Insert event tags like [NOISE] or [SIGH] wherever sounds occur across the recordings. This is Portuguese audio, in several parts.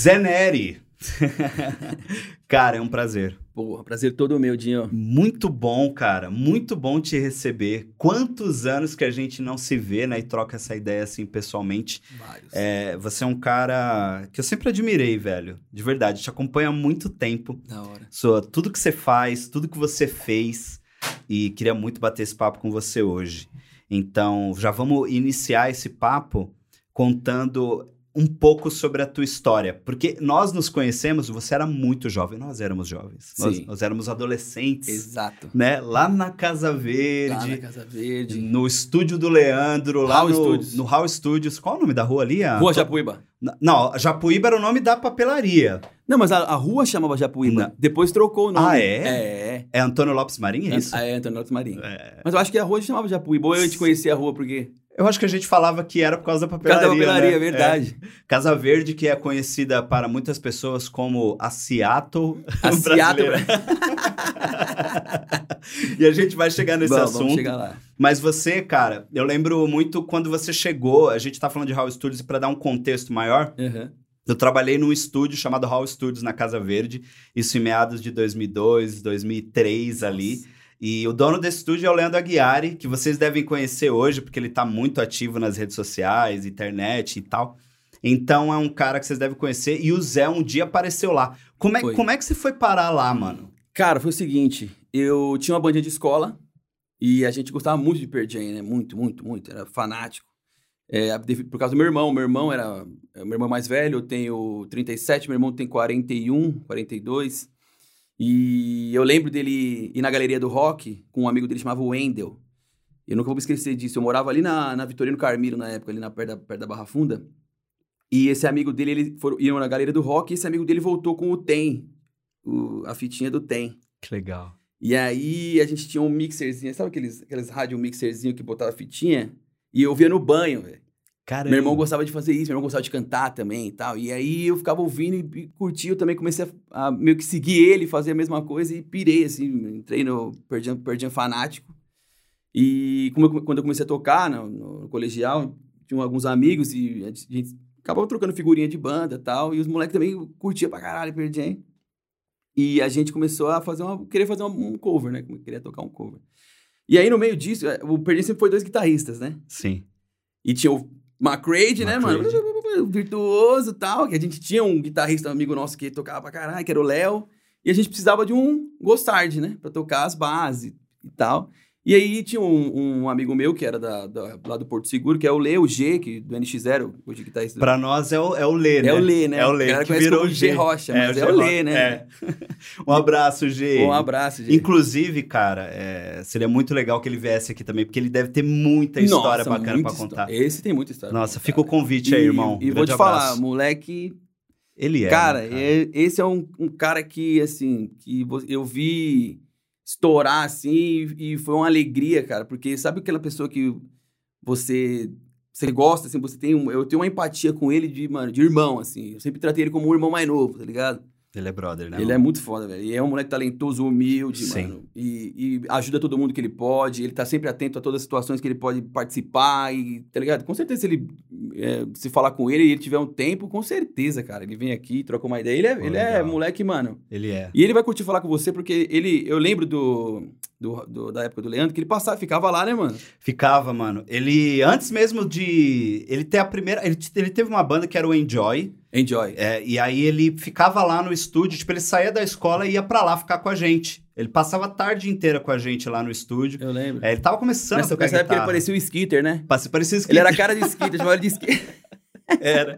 Zé Neri. [LAUGHS] cara, é um prazer. Porra, prazer todo meu, Dinho. Muito bom, cara. Muito bom te receber. Quantos anos que a gente não se vê, né? E troca essa ideia assim pessoalmente. Vários. É, você é um cara que eu sempre admirei, velho. De verdade. Te acompanho há muito tempo. Da hora. Sou tudo que você faz, tudo que você fez. E queria muito bater esse papo com você hoje. Então, já vamos iniciar esse papo contando um pouco sobre a tua história. Porque nós nos conhecemos, você era muito jovem, nós éramos jovens. Nós, nós éramos adolescentes, Exato. né? Lá na Casa Lá Verde, na Casa Verde. no estúdio do Leandro, lá Hall no, Studios. no Hall Studios. Qual o nome da rua ali? A- Rua Japuíba. Não, Japuíba era o nome da papelaria. Não, mas a, a rua chamava Japuíba. Não. Depois trocou o nome. Ah, é? É. É Antônio Lopes Marinho, é isso? Ah, é, Antônio Alves Marinho. É. Mas eu acho que a rua chamava Japuíba. Ou eu te conhecia a rua porque... Eu acho que a gente falava que era por causa da Por papelaria. causa da papelaria, né? é verdade. É. Casa Verde, que é conhecida para muitas pessoas como a Seattle A [LAUGHS] Seattle... e a gente vai chegar nesse Vamos, assunto. vamos chegar lá. Mas você, cara, eu lembro muito quando você chegou, a gente tá falando de Hall Studios, e para dar um contexto maior, Uhum. eu trabalhei num estúdio chamado Hall Studios na Casa Verde, isso em meados de 2002, 2003 ali. E o dono desse estúdio é o Leandro Aguiari, que vocês devem conhecer hoje, porque ele tá muito ativo nas redes sociais, internet e tal. Então é um cara que vocês devem conhecer. E o Zé um dia apareceu lá. Como é, Foi. como é que você foi parar lá, mano? Cara, foi o seguinte. Eu tinha uma bandinha de escola e a gente gostava muito de Pearl Jam, né? Muito, muito, muito. Era fanático. É, por causa do meu irmão. Meu irmão era... é, Meu irmão mais velho, eu tenho 37, meu irmão tem 41, 42. E eu lembro dele ir na galeria do rock com um amigo dele chamado Wendel. Eu nunca vou me esquecer disso. Eu morava ali na, na Vitorino Carmiro, na época, ali na, perto, da, perto da Barra Funda. E esse amigo dele, ele foram, iam na galeria do rock e esse amigo dele voltou com o Tem. o- a fitinha do Tem. Que legal. E aí a gente tinha um mixerzinho, sabe aqueles, aqueles rádio mixerzinho que botava fitinha? E eu via no banho, velho. Caramba. Meu irmão gostava de fazer isso, meu irmão gostava de cantar também e tal. E aí eu ficava ouvindo e, e curtia, eu também comecei a, a meio que seguir ele, fazer a mesma coisa e pirei, assim, entrei no Perdian, Perdian Fanático. E como eu- quando eu comecei a tocar no, no colegial, tinha alguns amigos e a gente, acabava trocando figurinha de banda e tal. E os moleques também curtiam pra caralho Perdian. E a gente começou a fazer uma, querer fazer um cover, né? Queria tocar um cover. E aí, no meio disso, é, o Perdian sempre foi dois guitarristas, né? Sim. E tinha o McCrade, né, mano? Virtuoso e tal. Que a gente tinha um guitarrista um amigo nosso que tocava pra caralho, que era o Léo. E a gente precisava de um Gostard, né? Pra tocar as bases e tal. E aí tinha um, um amigo meu que era da, da- lá do Porto Seguro, que é o Lê, o G, que, do NX0, hoje guitarrista. do- Pra nós é o, é o Lê, né? É o Lê, né? É o Lê, que conhece virou G G. Rocha, mas o é o G Lê, Rocha, né? é. [LAUGHS] Um abraço, G. Um abraço, gente. Inclusive, cara, é, seria muito legal que ele viesse aqui também, porque ele deve ter muita história Nossa, bacana muita pra contar. história. Esse tem muita história. Nossa, fica o convite aí, E- irmão. E vou Grande te falar, abraço. moleque Ele é. cara, né, cara? é- esse é um, um cara que, assim, que eu vi estourar, assim, e, e foi uma alegria, cara, porque sabe aquela pessoa que você, você gosta, assim, você tem um, eu tenho uma empatia com ele de, mano, de irmão, assim, eu sempre tratei ele como um irmão mais novo, tá ligado? Ele é brother, né? Ele é muito foda, velho. E é um moleque talentoso, humilde, Sim. mano. E, e ajuda todo mundo que ele pode. Ele tá sempre atento a todas as situações que ele pode participar. E, tá ligado? Com certeza, se ele é, se falar com ele e ele tiver um tempo, com certeza, cara. Ele vem aqui, troca uma ideia. Ele é, Pô, ele é moleque, mano. Ele é. E ele vai curtir falar com você, porque ele. Eu lembro do, do- do- da época do Leandro, que ele passava, ficava lá, né, mano? Ficava, mano. Ele, antes mesmo de. Ele ter a primeira. Ele, ele teve uma banda que era o Enjoy. Enjoy. é, e aí ele ficava lá no estúdio. Tipo, ele saía da escola e ia pra lá ficar com a gente. Ele passava a tarde inteira com a gente lá no estúdio. Eu lembro. É, ele tava começando nessa a tocar nessa época ele parecia o Skitter, né? Parecia, parecia Ele Skid. era cara de Skitter, chamava ele de Skitter. [LAUGHS] Era.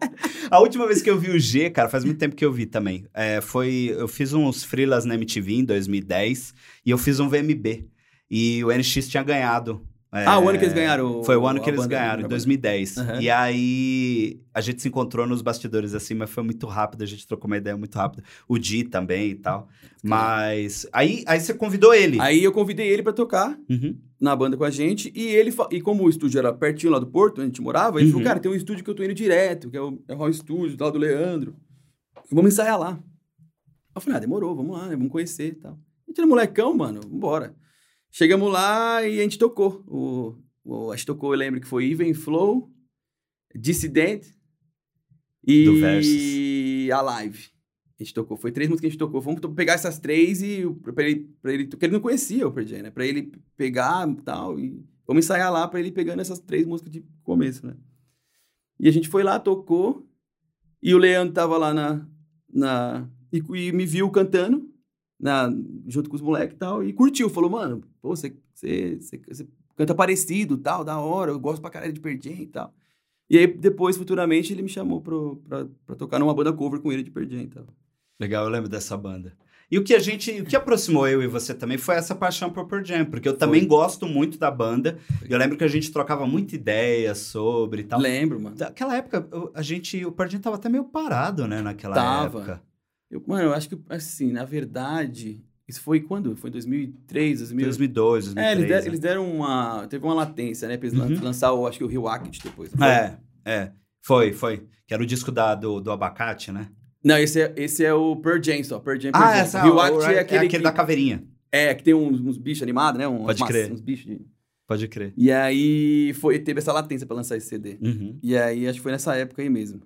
A última vez que eu vi o G, cara, faz muito tempo que eu vi também. É, foi. Eu fiz uns freelas na MTV em 2010 e eu fiz um VMB. E o NX tinha ganhado. é, Ah, o ano que eles ganharam. Foi o ano que eles ganharam, em 2010. Aham. E aí a gente se encontrou nos bastidores assim, mas foi muito rápido, a gente trocou uma ideia muito rápida. O Di também e tal. Mas aí, aí você convidou ele. Aí eu convidei ele pra tocar Uhum. Na banda com a gente. E ele e como o estúdio era pertinho lá do Porto, onde a gente morava, ele Uhum. falou: Cara, tem um estúdio que eu tô indo direto, que é o, é o Hall Studio, do Leandro. Vamos ensaiar lá. Eu falei: Ah, demorou, vamos lá, né? Vamos conhecer e tal. A gente era molecão, mano, vambora. Chegamos lá e a gente tocou. O, o, a gente tocou, eu lembro que foi Even Flow, Dissident. E, e a live. Gente tocou, foi três músicas que a gente tocou. Vamos pegar essas três e pra ele, pra ele porque ele não conhecia o Jam, né? Pra ele pegar tal, e vamos ensaiar lá pra ele pegando essas três músicas de começo, né? E a gente foi lá, tocou, e o Leandro tava lá na... na e, e me viu cantando, na, junto com os moleques e tal, e curtiu. Falou, mano, pô, você, canta parecido, tal, da hora, eu gosto pra caralho de Pearl e tal. E aí, depois, futuramente, ele me chamou pro, pra, pra tocar numa banda cover com ele de Pearl e tal. Legal, eu lembro dessa banda. E o que a gente, o que aproximou eu e você também foi essa paixão por Pearl Jam, porque eu também gosto muito da banda. Eu lembro que a gente trocava muita ideia sobre e tal. Lembro, mano. Naquela época, a gente, o Pearl Jam tava até meio parado, né, naquela Tava. época. Eu, mano, eu acho que, assim, na verdade, isso foi quando? Foi em 2003, 2000... 2002, 2003. É, eles deram, né? eles deram uma... Teve uma latência, né? Pra eles Uhum. lançar, o, acho que o Rio Act depois. foi? É, é. Foi, foi. Que era o disco da, do, do abacate, né? Não, esse é, esse é o Pearl Jam só. Pearl Jam, Pearl Ah, Jam. essa o- Act o- é aquele, que, da caveirinha. É, que tem uns, uns bichos animados, né? Uns, Pode mas- crer. Uns bichos de... Pode crer. E aí, foi, teve essa latência pra lançar esse CD. Uhum. E aí, acho que foi nessa época aí mesmo.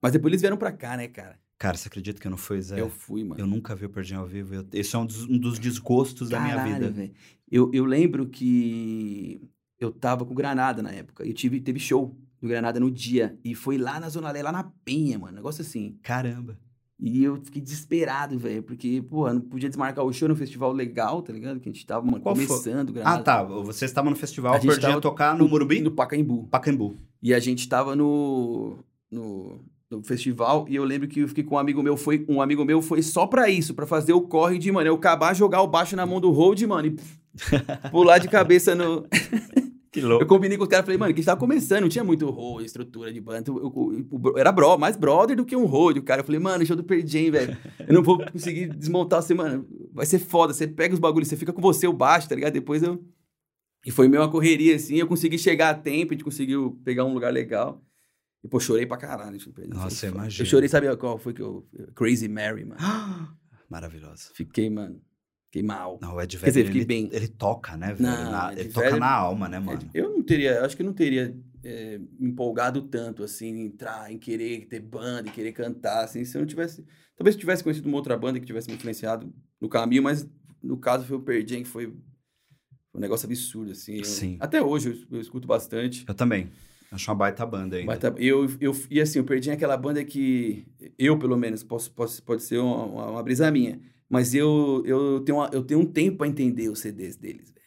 Mas depois eles vieram pra cá, né, cara? Cara, você acredita que eu não fui, Zé? Eu fui, mano. Eu nunca vi o Pearl Jam ao vivo. Eu- esse é um dos, um dos desgostos da minha Caralho, vida. velho. Eu, eu lembro que eu tava com Granada na época. E tive, teve show do Granada no dia. E foi lá na Zona Leste, lá na Penha, mano. Negócio assim. Caramba. E eu fiquei desesperado, velho. Porque, pô, não podia desmarcar o show no festival legal, tá ligado? Que a gente tava, mano, Qual começando o Ah, Granada. tá. Vocês estavam no festival, A gente tava tocar no Morumbi? No Pacaembu. Pacaembu. E a gente tava no, no, no festival e eu lembro que eu fiquei com um amigo meu, foi um amigo meu foi só pra isso, pra fazer o corre de, mano, eu acabar, jogar o baixo na mão do hold, mano, e [LAUGHS] pular de cabeça no... Que Eu louco. combinei com os caras, falei, mano, que a gente tava começando, não tinha muito hold, estrutura de banda, eu, eu- eu- era bro, mais brother do que um hold, o cara, eu falei, mano, show do Pearl Jam, velho, eu não vou [LAUGHS] conseguir desmontar você, mano, vai ser foda, você pega os bagulhos, você fica com você o baixo, tá ligado? Depois eu... E foi meio uma correria, assim, eu consegui chegar a tempo, a gente conseguiu pegar um lugar legal. E, pô, chorei pra caralho. Nossa, imagina. Eu chorei, sabe qual foi que eu... Crazy Mary, mano. [GASPS] Maravilhosa. Fiquei, mano, fiquei mal. Não, o Ed Quer dizer, fiquei ele, bem. ele toca, né, velho? Não, Na- ele toca na alma, né, mano? Eu não teria, acho que não teria é, me empolgado tanto, assim, em entrar, em querer ter banda, em querer cantar, assim, se eu não tivesse... Talvez eu tivesse conhecido uma outra banda que tivesse me influenciado no caminho, mas no caso foi o Pearl Jam, que foi um negócio absurdo, assim. Eu- Sim. até hoje eu, eu escuto bastante. Eu também. Acho uma baita banda ainda. Tá- eu, eu, e assim, eu perdi aquela banda que eu, pelo menos, posso, posso, pode ser uma, uma, uma brisa minha, mas eu, eu, tenho, uma- eu tenho um tempo pra entender os CDs deles, velho.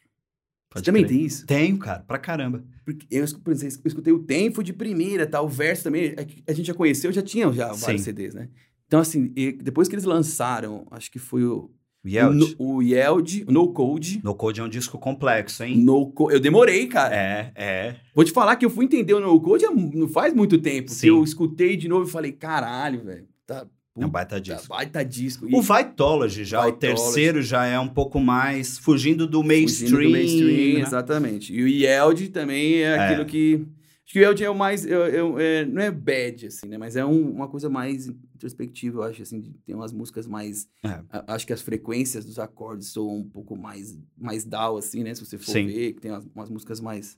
Você também crer. tem isso? Tenho, cara, pra caramba. Porque eu, escu- por exemplo, eu escutei o tempo de primeira, tá? O verso também, é que a gente já conheceu, já tinha já vários Sim. CDs, né? Então, assim, depois que eles lançaram, acho que foi o, Yeld. o, o Yeld, o No Code. No Code é um disco complexo, hein? No Co- eu demorei, cara. É, é. Vou te falar que eu fui entender o No Code não faz muito tempo. Sim. Que eu escutei de novo e falei, caralho, velho. Tá, É um baita disco. baita disco. E O Vitology já, o Vitology. terceiro já é um pouco mais fugindo do mainstream. fugindo do mainstream, né? exatamente. E o Yeld também é, aquilo que... Acho que o Yeld é o mais... é- é- é- não é bad, assim, né? Mas é um- uma coisa mais introspectiva, eu acho, assim. Tem umas músicas mais... É. a- acho que as frequências dos acordes soam um pouco mais, mais down, assim, né? Se você for Sim. ver, que tem umas, umas músicas mais...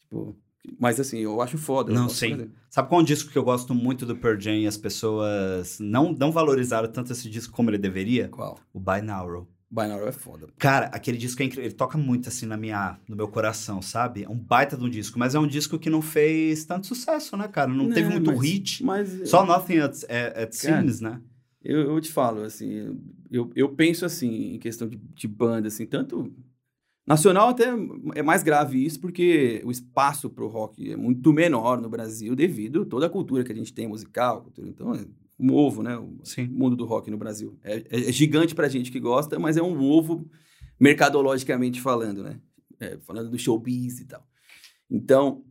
Tipo... Mas, assim, eu acho foda. eu Não, sim. fazer. Sabe qual é um disco que eu gosto muito do Pearl Jam e as pessoas não, não valorizaram tanto esse disco como ele deveria? Qual? O Binaural. Binaural é foda. Cara, aquele disco é incrível. Ele toca muito assim na minha, no meu coração, sabe? É um baita de um disco, mas é um disco que não fez tanto sucesso, né, cara? Não, teve muito mas- hit. Mas Só Nothing at, at, at Seems, né? eu, eu te falo, assim, eu, eu penso assim, em questão de, de banda, assim, tanto. Nacional até é mais grave isso, porque o espaço pro rock é muito menor no Brasil devido a toda a cultura que a gente tem musical, cultura, então é um ovo, né? O Sim. mundo do rock no Brasil. É, é- é gigante pra gente que gosta, mas é um ovo mercadologicamente falando, né? É, falando do showbiz e tal. Então,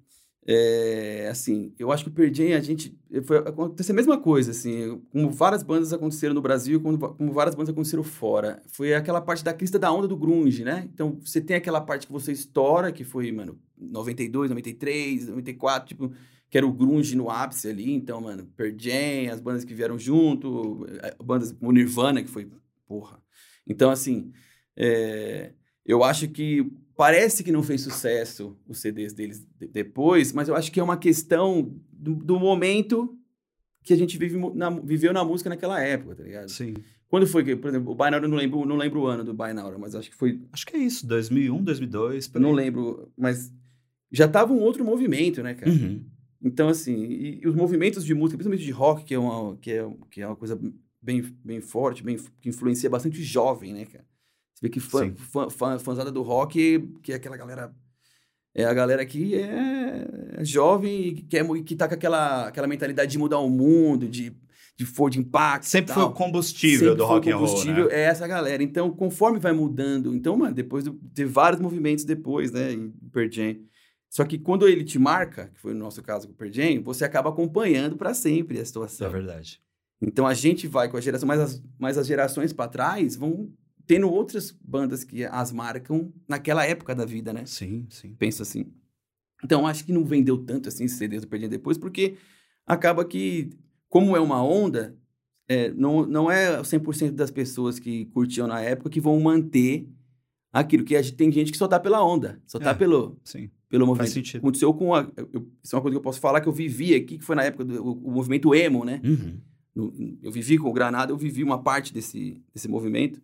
é, assim, eu acho que o Pearl a gente... Foi, aconteceu a mesma coisa, assim, como várias bandas aconteceram no Brasil, como, como várias bandas aconteceram fora. Foi aquela parte da crista da onda do grunge, né? Então, você tem aquela parte que você estoura, que foi, mano, 92, 93, 94, tipo, que era o grunge no ápice ali. Então, mano, Pearl as bandas que vieram junto, eh, bandas, o Nirvana, que foi, porra. Então, assim, é, eu acho que parece que não fez sucesso os CDs deles de- depois, mas eu acho que é uma questão do, do momento que a gente vive, na, viveu na música naquela época, tá ligado? Sim. Quando foi que, por exemplo, o Binaural, eu não lembro, não lembro o ano do Binaural, mas acho que foi... Acho que é isso, 2001, 2002, por Eu não lembro, mas já tava um outro movimento, né, cara? Uhum. Então, assim, e, e os movimentos de música, principalmente de rock, que é uma, que é, que é uma coisa bem, bem forte, bem, que influencia bastante jovem, né, cara? Você vê que fã, fã, fã, fãzada do rock, que é aquela galera... É a galera que é jovem e que, mu- que tá com aquela, aquela mentalidade de mudar o mundo, de, de for de impacto. Sempre foi o combustível Sempre do rock o and roll, combustível, né? É essa galera. Então, conforme vai mudando... Então, mano, depois do, teve vários movimentos depois, né, em Pearl Jam. Só que quando ele te marca, que foi no nosso caso com o Pearl Jam, você acaba acompanhando para sempre a É situação. verdade. Então a gente vai com a geração, mas as, mas as gerações para trás vão tendo outras bandas que as marcam naquela época da vida, né? Sim, sim. Penso assim. Então acho que não vendeu tanto assim esses CDs do Jam depois, porque acaba que, como é uma onda, é, não, não é 100% das pessoas que curtiam na época que vão manter aquilo. Que a gente, tem gente que só tá pela onda, só tá É. pelo, Sim. pelo Faz movimento. sentido. Aconteceu com a. eu- isso é uma coisa que eu posso falar que eu vivi aqui, que foi na época do o, o movimento emo, né? Uhum. Eu vivi com o Granada, eu vivi uma parte desse, desse movimento.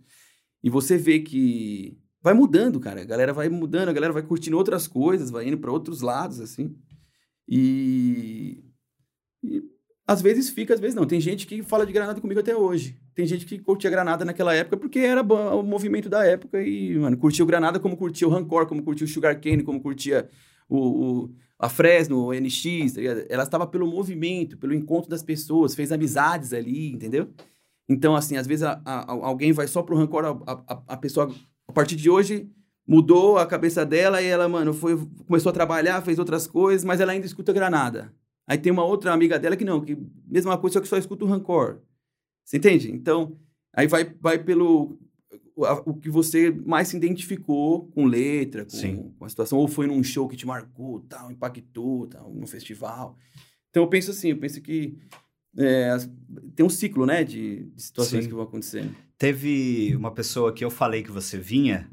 E você vê que vai mudando, cara. A galera vai mudando, a galera vai curtindo outras coisas, vai indo para outros lados, assim. E, e às vezes fica, às vezes não. Tem gente que fala de Granada comigo até hoje. Tem gente que curtia Granada naquela época porque era o movimento da época e, mano, curtia o Granada como curtia o Rancor, como curtia o Sugar Cane, como curtia o, o- a Fresno, o NX, tá? Ela estava pelo movimento, pelo encontro das pessoas, fez amizades ali, entendeu? Então, assim, às vezes a- a- alguém vai só pro Rancor, a, a- pessoa, a partir de hoje, mudou a cabeça dela e ela, mano, foi, começou a trabalhar, fez outras coisas, mas ela ainda escuta Granada. Aí tem uma outra amiga dela que não, que mesma coisa, só que só escuta o Rancor. Você entende? Então, aí vai, vai pelo o, que você mais se identificou com letra, com, Sim. com a situação, ou foi num show que te marcou, tal, impactou, tal, num festival. Então eu penso assim, eu penso que é, tem um ciclo, né, de, de situações Sim. que vão acontecendo. Teve uma pessoa que eu falei que você vinha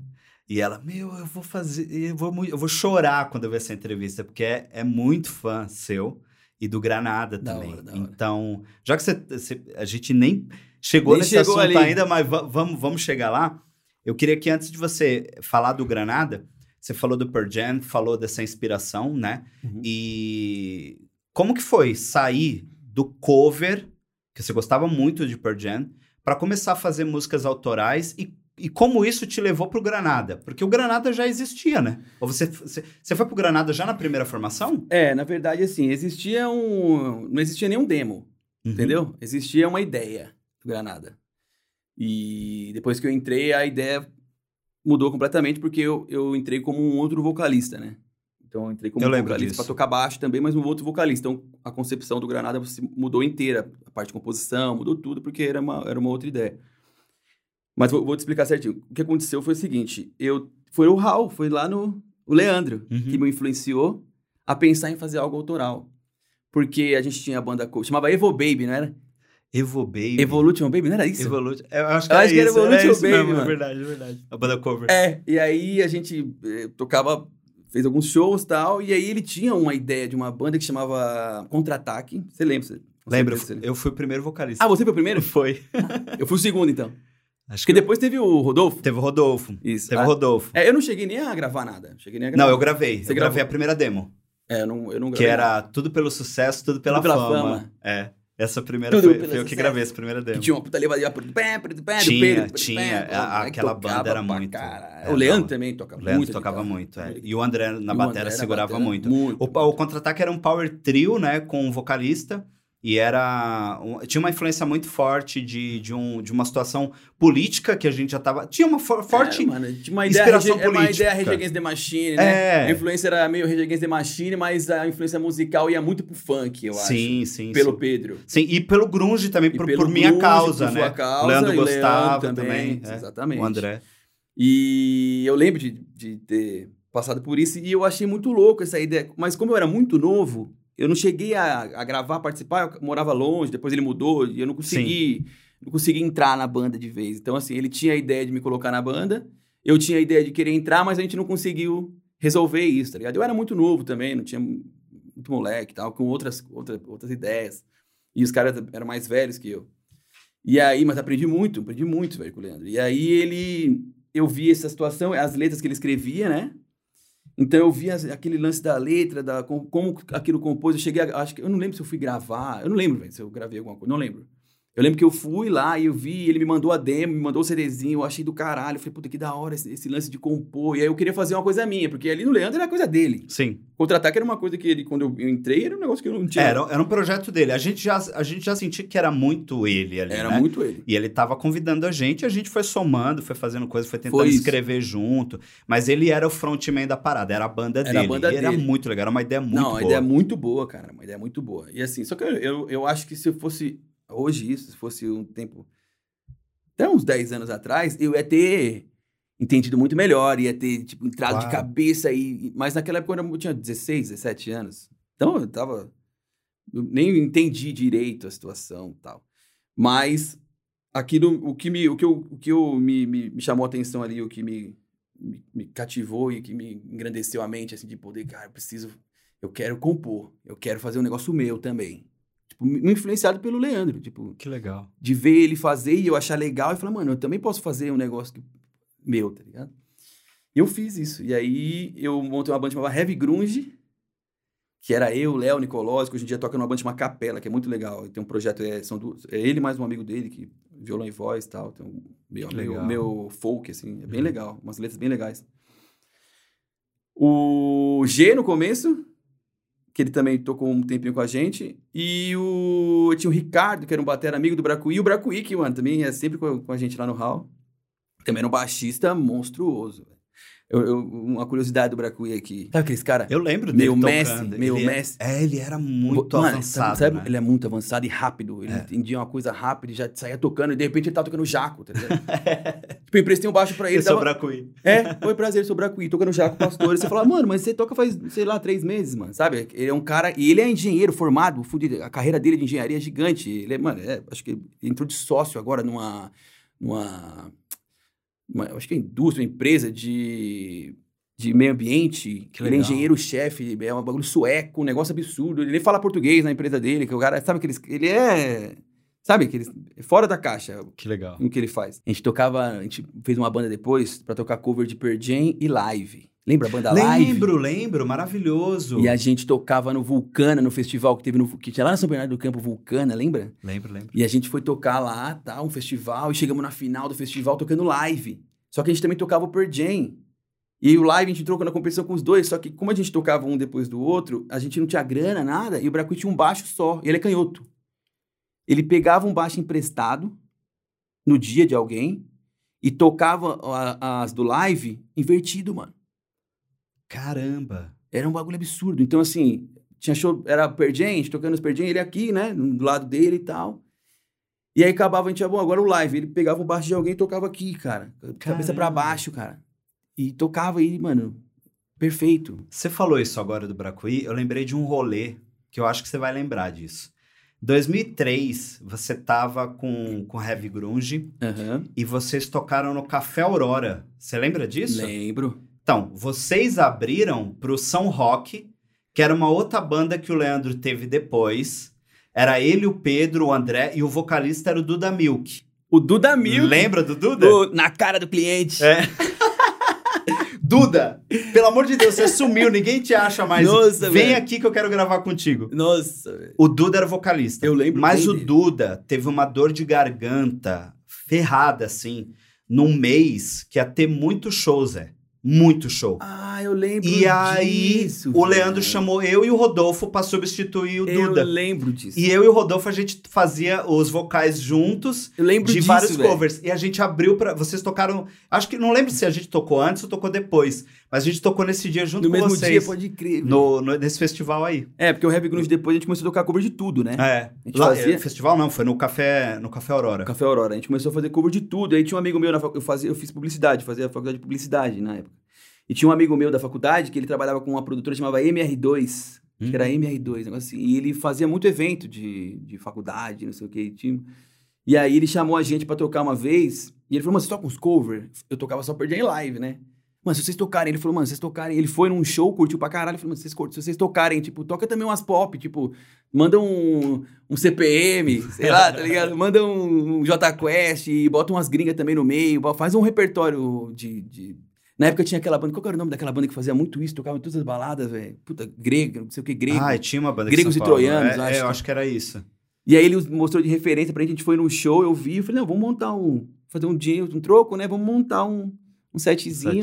e ela, meu, eu vou fazer, eu vou, eu vou chorar quando eu ver essa entrevista, porque é, é muito fã seu e do Granada Da também. hora. Então, já que você, você- a gente nem chegou Nem nesse chegou assunto ali. ainda, mas va- vamos, vamos chegar lá. Eu queria que antes de você falar do Granada, você falou do Pearl Jam, falou dessa inspiração, né? Uhum. E como que foi sair do cover, que você gostava muito de Pearl Jam, para começar a fazer músicas autorais e, e como isso te levou pro Granada? Porque o Granada já existia, né? Ou você, você, você foi pro Granada já na primeira formação? É, na verdade, assim, existia um. Não existia nenhum demo, Uhum. entendeu? Existia uma ideia do Granada. E depois que eu entrei, a ideia mudou completamente, porque eu, eu entrei como um outro vocalista, né? Então eu entrei como Eu um vocalista para tocar baixo também, mas um outro vocalista. Então a concepção do Granada se mudou inteira. A parte de composição, mudou tudo, porque era uma, era uma outra ideia. Mas vou, vou te explicar certinho. O que aconteceu foi o seguinte: eu foi o Raul, foi lá no o Leandro, Uhum. que me influenciou a pensar em fazer algo autoral. Porque a gente tinha a banda chamava Evo Baby, não era? Evo Baby. Evolution Baby, não era isso? Evolution. Eu acho que, Eu era, acho que era isso, Evolution isso Baby, mesmo, é mano. verdade, é verdade. A banda cover. É, e aí a gente eh, tocava, fez alguns shows e tal, e aí ele tinha uma ideia de uma banda que chamava Contra-Ataque. Você lembra? Você, você lembra. Eu fui o primeiro vocalista. Ah, você foi o primeiro? Foi. Eu fui o segundo, então. Acho Porque que depois teve o Rodolfo. teve o Rodolfo. Isso. Teve Ah, o Rodolfo. É, eu não cheguei nem a gravar nada. Cheguei nem a gravar. Não, eu gravei. Você eu gravei gravou? a primeira demo. É, eu não, eu não Que gravei. era tudo pelo sucesso, tudo pela, pela fama. fama. É. Essa primeira Tudo foi, foi eu que gravei essa primeira demo. Que tinha uma puta levadinha pro pé, pro pé, Tinha, tinha. aquela tocava banda era muito- O Leandro também toca O Leandro muito. tocava muito, é. E o André na bateria segurava muito. Muito. O, o contra-ataque era um power trio, né? Com um vocalista. E era. tinha uma influência muito forte de, de, um, de uma situação política que a gente já tava. Tinha uma for- forte. É, mano, tinha uma ideia, inspiração Rage- é uma política. ideia Rage Against the Machine, né? É. A influência era meio Rage Against the Machine, mas a influência musical ia muito pro funk, eu sim, acho. sim, Pelo sim. Pedro. Sim, e pelo grunge também, por, pelo por minha grunge, causa, por né? sua causa, Leandro gostava Leandro também. também, é. exatamente. O André. E eu lembro de, de ter passado por isso e eu achei muito louco essa ideia. Mas como eu era muito novo, eu não cheguei a, a gravar, participar, eu morava longe, depois ele mudou e eu não consegui, não consegui entrar na banda de vez. Então, assim, ele tinha a ideia de me colocar na banda, eu tinha a ideia de querer entrar, mas a gente não conseguiu resolver isso, tá ligado? Eu era muito novo também, não tinha muito moleque e tal, com outras, outras, outras ideias. E os caras eram mais velhos que eu. E aí, mas aprendi muito, aprendi muito, velho, com o Leandro. E aí ele, eu vi essa situação, as letras que ele escrevia, né? Então eu vi as, aquele lance da letra, da como, como aquilo compôs. Eu cheguei, a, acho que eu não lembro se eu fui gravar, eu não lembro, velho, se eu gravei alguma coisa, não lembro. Eu lembro que eu fui lá e eu vi, ele me mandou a demo, me mandou o CDzinho, eu achei do caralho. Eu falei, puta, que da hora esse, esse, lance de compor. E aí eu queria fazer uma coisa minha, porque ali no Leandro era coisa dele. Sim. Contra-ataque era uma coisa que ele, quando eu entrei, era um negócio que eu não tinha. Era, era um projeto dele. A gente, já, a gente já sentia que era muito ele ali. Era né? muito ele. E ele tava convidando a gente, a gente foi somando, foi fazendo coisa, foi tentando foi escrever junto. Mas ele era o frontman da parada, era a banda era dele. A banda e dele. era muito legal, era uma ideia muito não, boa. Não, uma ideia muito boa, cara. Uma ideia muito boa. E assim, só que eu, eu, eu acho que se eu fosse hoje isso, se fosse um tempo. Até uns 10 anos atrás, eu ia ter entendido muito melhor, ia ter, tipo, entrado claro. de cabeça aí. Mas naquela época eu tinha 16, 17 anos. Então eu tava. Eu nem entendi direito a situação tal. Mas aquilo, o que me, o que eu, o que eu me, me, me chamou a atenção ali, o que me, me, me, cativou e que me engrandeceu a mente, assim, de poder, cara, eu preciso, eu quero compor, eu quero fazer um negócio meu também. Tipo, influenciado pelo Leandro, tipo... Que legal. De ver ele fazer e eu achar legal e falar, mano, eu também posso fazer um negócio que... meu, tá ligado? Eu fiz isso. E aí eu montei uma banda chamada Heavy Grunge, que era eu, Léo, Nicolós, que hoje em dia toca numa banda chamada Capela, que é muito legal. Tem um projeto, é, são duas, é ele mais um amigo dele, que violão e voz e tal. Tem um meu, meu, meu, folk, assim, é bem uhum. legal. Umas letras bem legais. O G no começo, que ele também tocou um tempinho com a gente. E o tinha o Ricardo, que era um batera amigo do Bracuí. E o Bracuí, que, mano, também é sempre com a gente lá no Hall. Também era um baixista monstruoso. Eu, eu, uma curiosidade do Bracuí aqui. Sabe aqueles caras? Eu lembro dele. Meu Messi, meu ele é- Messi. É, ele era muito Mano, avançado. Sabe, né? Ele é muito avançado e rápido. Ele é. entendia uma coisa rápida e já saía tocando. E de repente ele tava tocando jaco, tá ligado? [LAUGHS] tipo, eu emprestei um baixo pra ele. Eu dava... sou Bracuí. É, foi prazer, sou Bracuí. Tocando jaco pastor. E você fala, mano, mas você toca faz, sei lá, três meses, mano. Sabe? Ele é um cara. E ele é engenheiro formado. A carreira dele de engenharia é gigante. Ele é, mano, é, acho que entrou de sócio agora numa. numa uma, acho que é indústria, uma empresa de de meio ambiente. Que ele é engenheiro-chefe, é um bagulho sueco, um negócio absurdo. Ele nem fala português na empresa dele, que o cara, sabe que ele, ele é. Sabe, que ele, fora da caixa. Que legal. No que ele faz. A gente tocava, a gente fez uma banda depois para tocar cover de Pearl Jam e live. Lembra a banda Live? Lembro, lembro, maravilhoso. E a gente tocava no Vulcana, no festival que teve no que tinha lá na São Bernardo do Campo Vulcana, lembra? Lembro, lembro. E a gente foi tocar lá, tá, um festival, e chegamos na final do festival tocando live. Só que a gente também tocava o Pearl Jam. E o live a gente trocou na competição com os dois, só que como a gente tocava um depois do outro, a gente não tinha grana, nada, e o Bracuí tinha um baixo só, e ele é canhoto. Ele pegava um baixo emprestado no dia de alguém e tocava a, as do live invertido, mano. Caramba! Era um bagulho absurdo. Então, assim, tinha show, era Pergen, tocando os Pergen, ele aqui, né, do lado dele e tal. E aí acabava, a gente, ia bom, agora o live. Ele pegava o baixo de alguém e tocava aqui, cara. Cabeça para baixo, cara. E tocava aí, mano, perfeito. Você falou isso agora do Bracuí, eu lembrei de um rolê que eu acho que você vai lembrar disso. 2003, você tava com, com Heavy Grunge uhum. e vocês tocaram no Café Aurora. Você lembra disso? Lembro. Então, vocês abriram pro São Roque, que era uma outra banda que o Leandro teve depois. Era ele, o Pedro, o André e o vocalista era o Duda Milk. O Duda Milk? Lembra do Duda? O, na cara do cliente. É. [LAUGHS] Duda, pelo amor de Deus, você sumiu, ninguém te acha mais. Nossa, Vem velho. aqui que eu quero gravar contigo. Nossa, velho. O Duda era vocalista. Eu lembro Mas o dele. Duda teve uma dor de garganta ferrada, assim, num mês que ia ter muito show, Zé. Muito show. Ah, eu lembro E aí, disso, o velho. Leandro chamou eu e o Rodolfo pra substituir o Eu Duda. lembro disso. E eu e o Rodolfo, a gente fazia os vocais juntos Eu lembro de disso, vários velho. covers. E a gente abriu pra. Vocês tocaram. Acho que não lembro se a gente tocou antes ou tocou depois. Mas a gente tocou nesse dia junto No com mesmo vocês. dia, pode crer. no, no- nesse festival aí. É, porque o Heavy Grunge depois a gente começou a tocar cover de tudo, né? É. A gente Lá, fazia- é, Festival não, foi no Café, no Café Aurora. Café Aurora. A gente começou a fazer cover de tudo. Aí tinha um amigo meu, na fac... eu, fazia, eu fiz publicidade, fazia a faculdade de publicidade na época. E tinha um amigo meu da faculdade que ele trabalhava com uma produtora que chamava MR2. Acho que era MR2, negócio assim. E ele fazia muito evento de, de faculdade, não sei o que. E, tinha... e aí ele chamou a gente pra tocar uma vez. E ele falou, mas você toca uns cover? Eu tocava só Perdi em live, né? Mano, se vocês tocarem, ele falou, mano, se vocês tocarem, ele foi num show, curtiu pra caralho, ele falou, mano, se vocês, se vocês tocarem, tipo, toca também umas pop, tipo, manda um, um CPM, sei lá, tá ligado? Manda um, um J Quest, e bota umas gringas também no meio, faz um repertório de, de- Na época tinha aquela banda, qual era o nome daquela banda que fazia muito isso, tocava em todas as baladas, velho? Puta, grega, não sei o que, grego. Ah, tinha uma banda Gregos e Paulo. troianos, é, acho é, eu acho que era isso. E aí ele mostrou de referência pra gente, a gente foi num show, eu vi, eu falei, não, vamos montar um, fazer um dinheiro, um troco, né? Vamos montar um, um setzinho.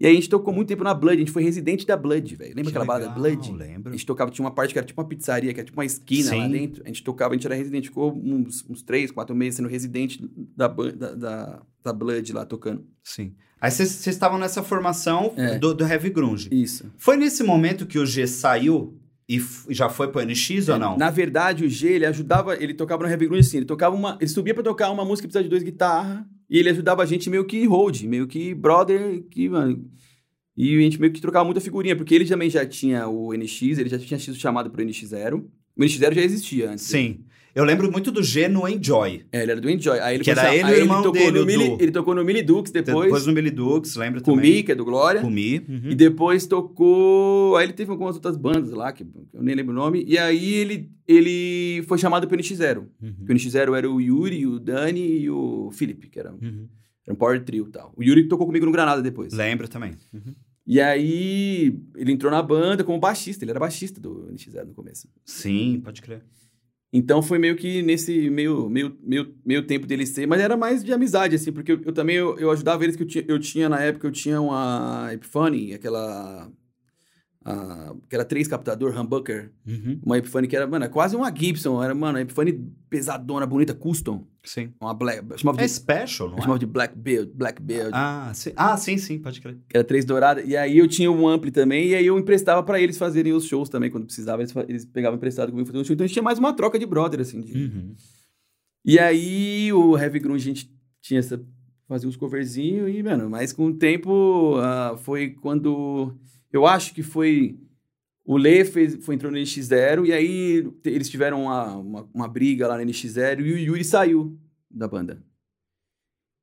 E aí a gente tocou muito tempo na Blood, a gente foi residente da Blood, velho. Lembra Que aquela balada Blood? Lembro. A gente tocava, tinha uma parte que era tipo uma pizzaria, que era tipo uma esquina lá Sim. dentro. A gente tocava, a gente era residente, ficou uns, uns três, quatro meses sendo residente da, da, da, da Blood lá tocando. Sim. Aí vocês estavam nessa formação É. do, do Heavy Grunge. Isso. Foi nesse momento que o G saiu e já foi pro NX ou não? Na verdade, o G, ele ajudava, ele tocava no Heavy Grunge assim, ele tocava uma, ele subia pra tocar uma música que precisava de dois guitarras, e ele ajudava a gente meio que hold, meio que brother, que, mano, e a gente meio que trocava muita figurinha, porque ele também já tinha o NX, ele já tinha sido chamado pro NX0, o NX0 já existia antes. Sim. Eu lembro muito do G no Enjoy. É, ele era do Enjoy. Aí ele Que era ele aí o irmão tocou dele, no Mili. Ele tocou no Mili Dux depois, Depois no Billy Dukes, lembra o também? Mi, que é do Glória. Com o Mi. uhum. E depois tocou. Aí ele teve algumas outras bandas lá, que eu nem lembro o nome. E aí ele, ele foi chamado pro NX0. Uhum. O NX0 era o Yuri, o Dani e o Felipe, que era, um- Uhum. era um power trio e tal. O Yuri tocou comigo no Granada depois. Lembro também. Uhum. E aí ele entrou na banda como baixista. Ele era baixista do NX0 no começo. Sim, pode crer. Então foi meio que nesse meio, meio, meio, meio tempo dele ser, mas era mais de amizade, assim, porque eu, eu também eu, eu ajudava eles que eu tinha, eu tinha, na época, eu tinha uma Epiphany, aquela. a- que era três captador, humbucker. Uhum. Uma Epiphany que era, mano, quase uma Gibson. Era, mano, uma Epiphany pesadona, bonita, custom. Sim. Uma black. Chamava É de, special, não é? chamava de Black Build, Black Build. Ah, sim. ah, sim, sim, pode crer. Era três dourada. E aí eu tinha um ampli também, e aí eu emprestava pra eles fazerem os shows também, quando precisava. Eles, eles pegavam emprestado comigo fazer um show. Então a gente tinha mais uma troca de brother, assim. de- Uhum. E aí o Heavy Grunge a gente tinha essa. fazia uns coverzinhos e, mano, mas com o tempo ah, foi quando. Eu acho que foi. O Lê fez, foi, entrou no NX0 e aí eles tiveram uma, uma, uma briga lá no NX0 e o Yuri saiu da banda.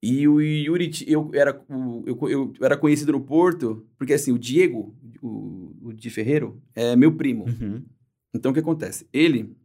E o Yuri, eu era, eu, eu era conhecido no Porto, porque assim, o Diego, o, o Di Ferreiro, é meu primo. Uhum. Então o que acontece? Ele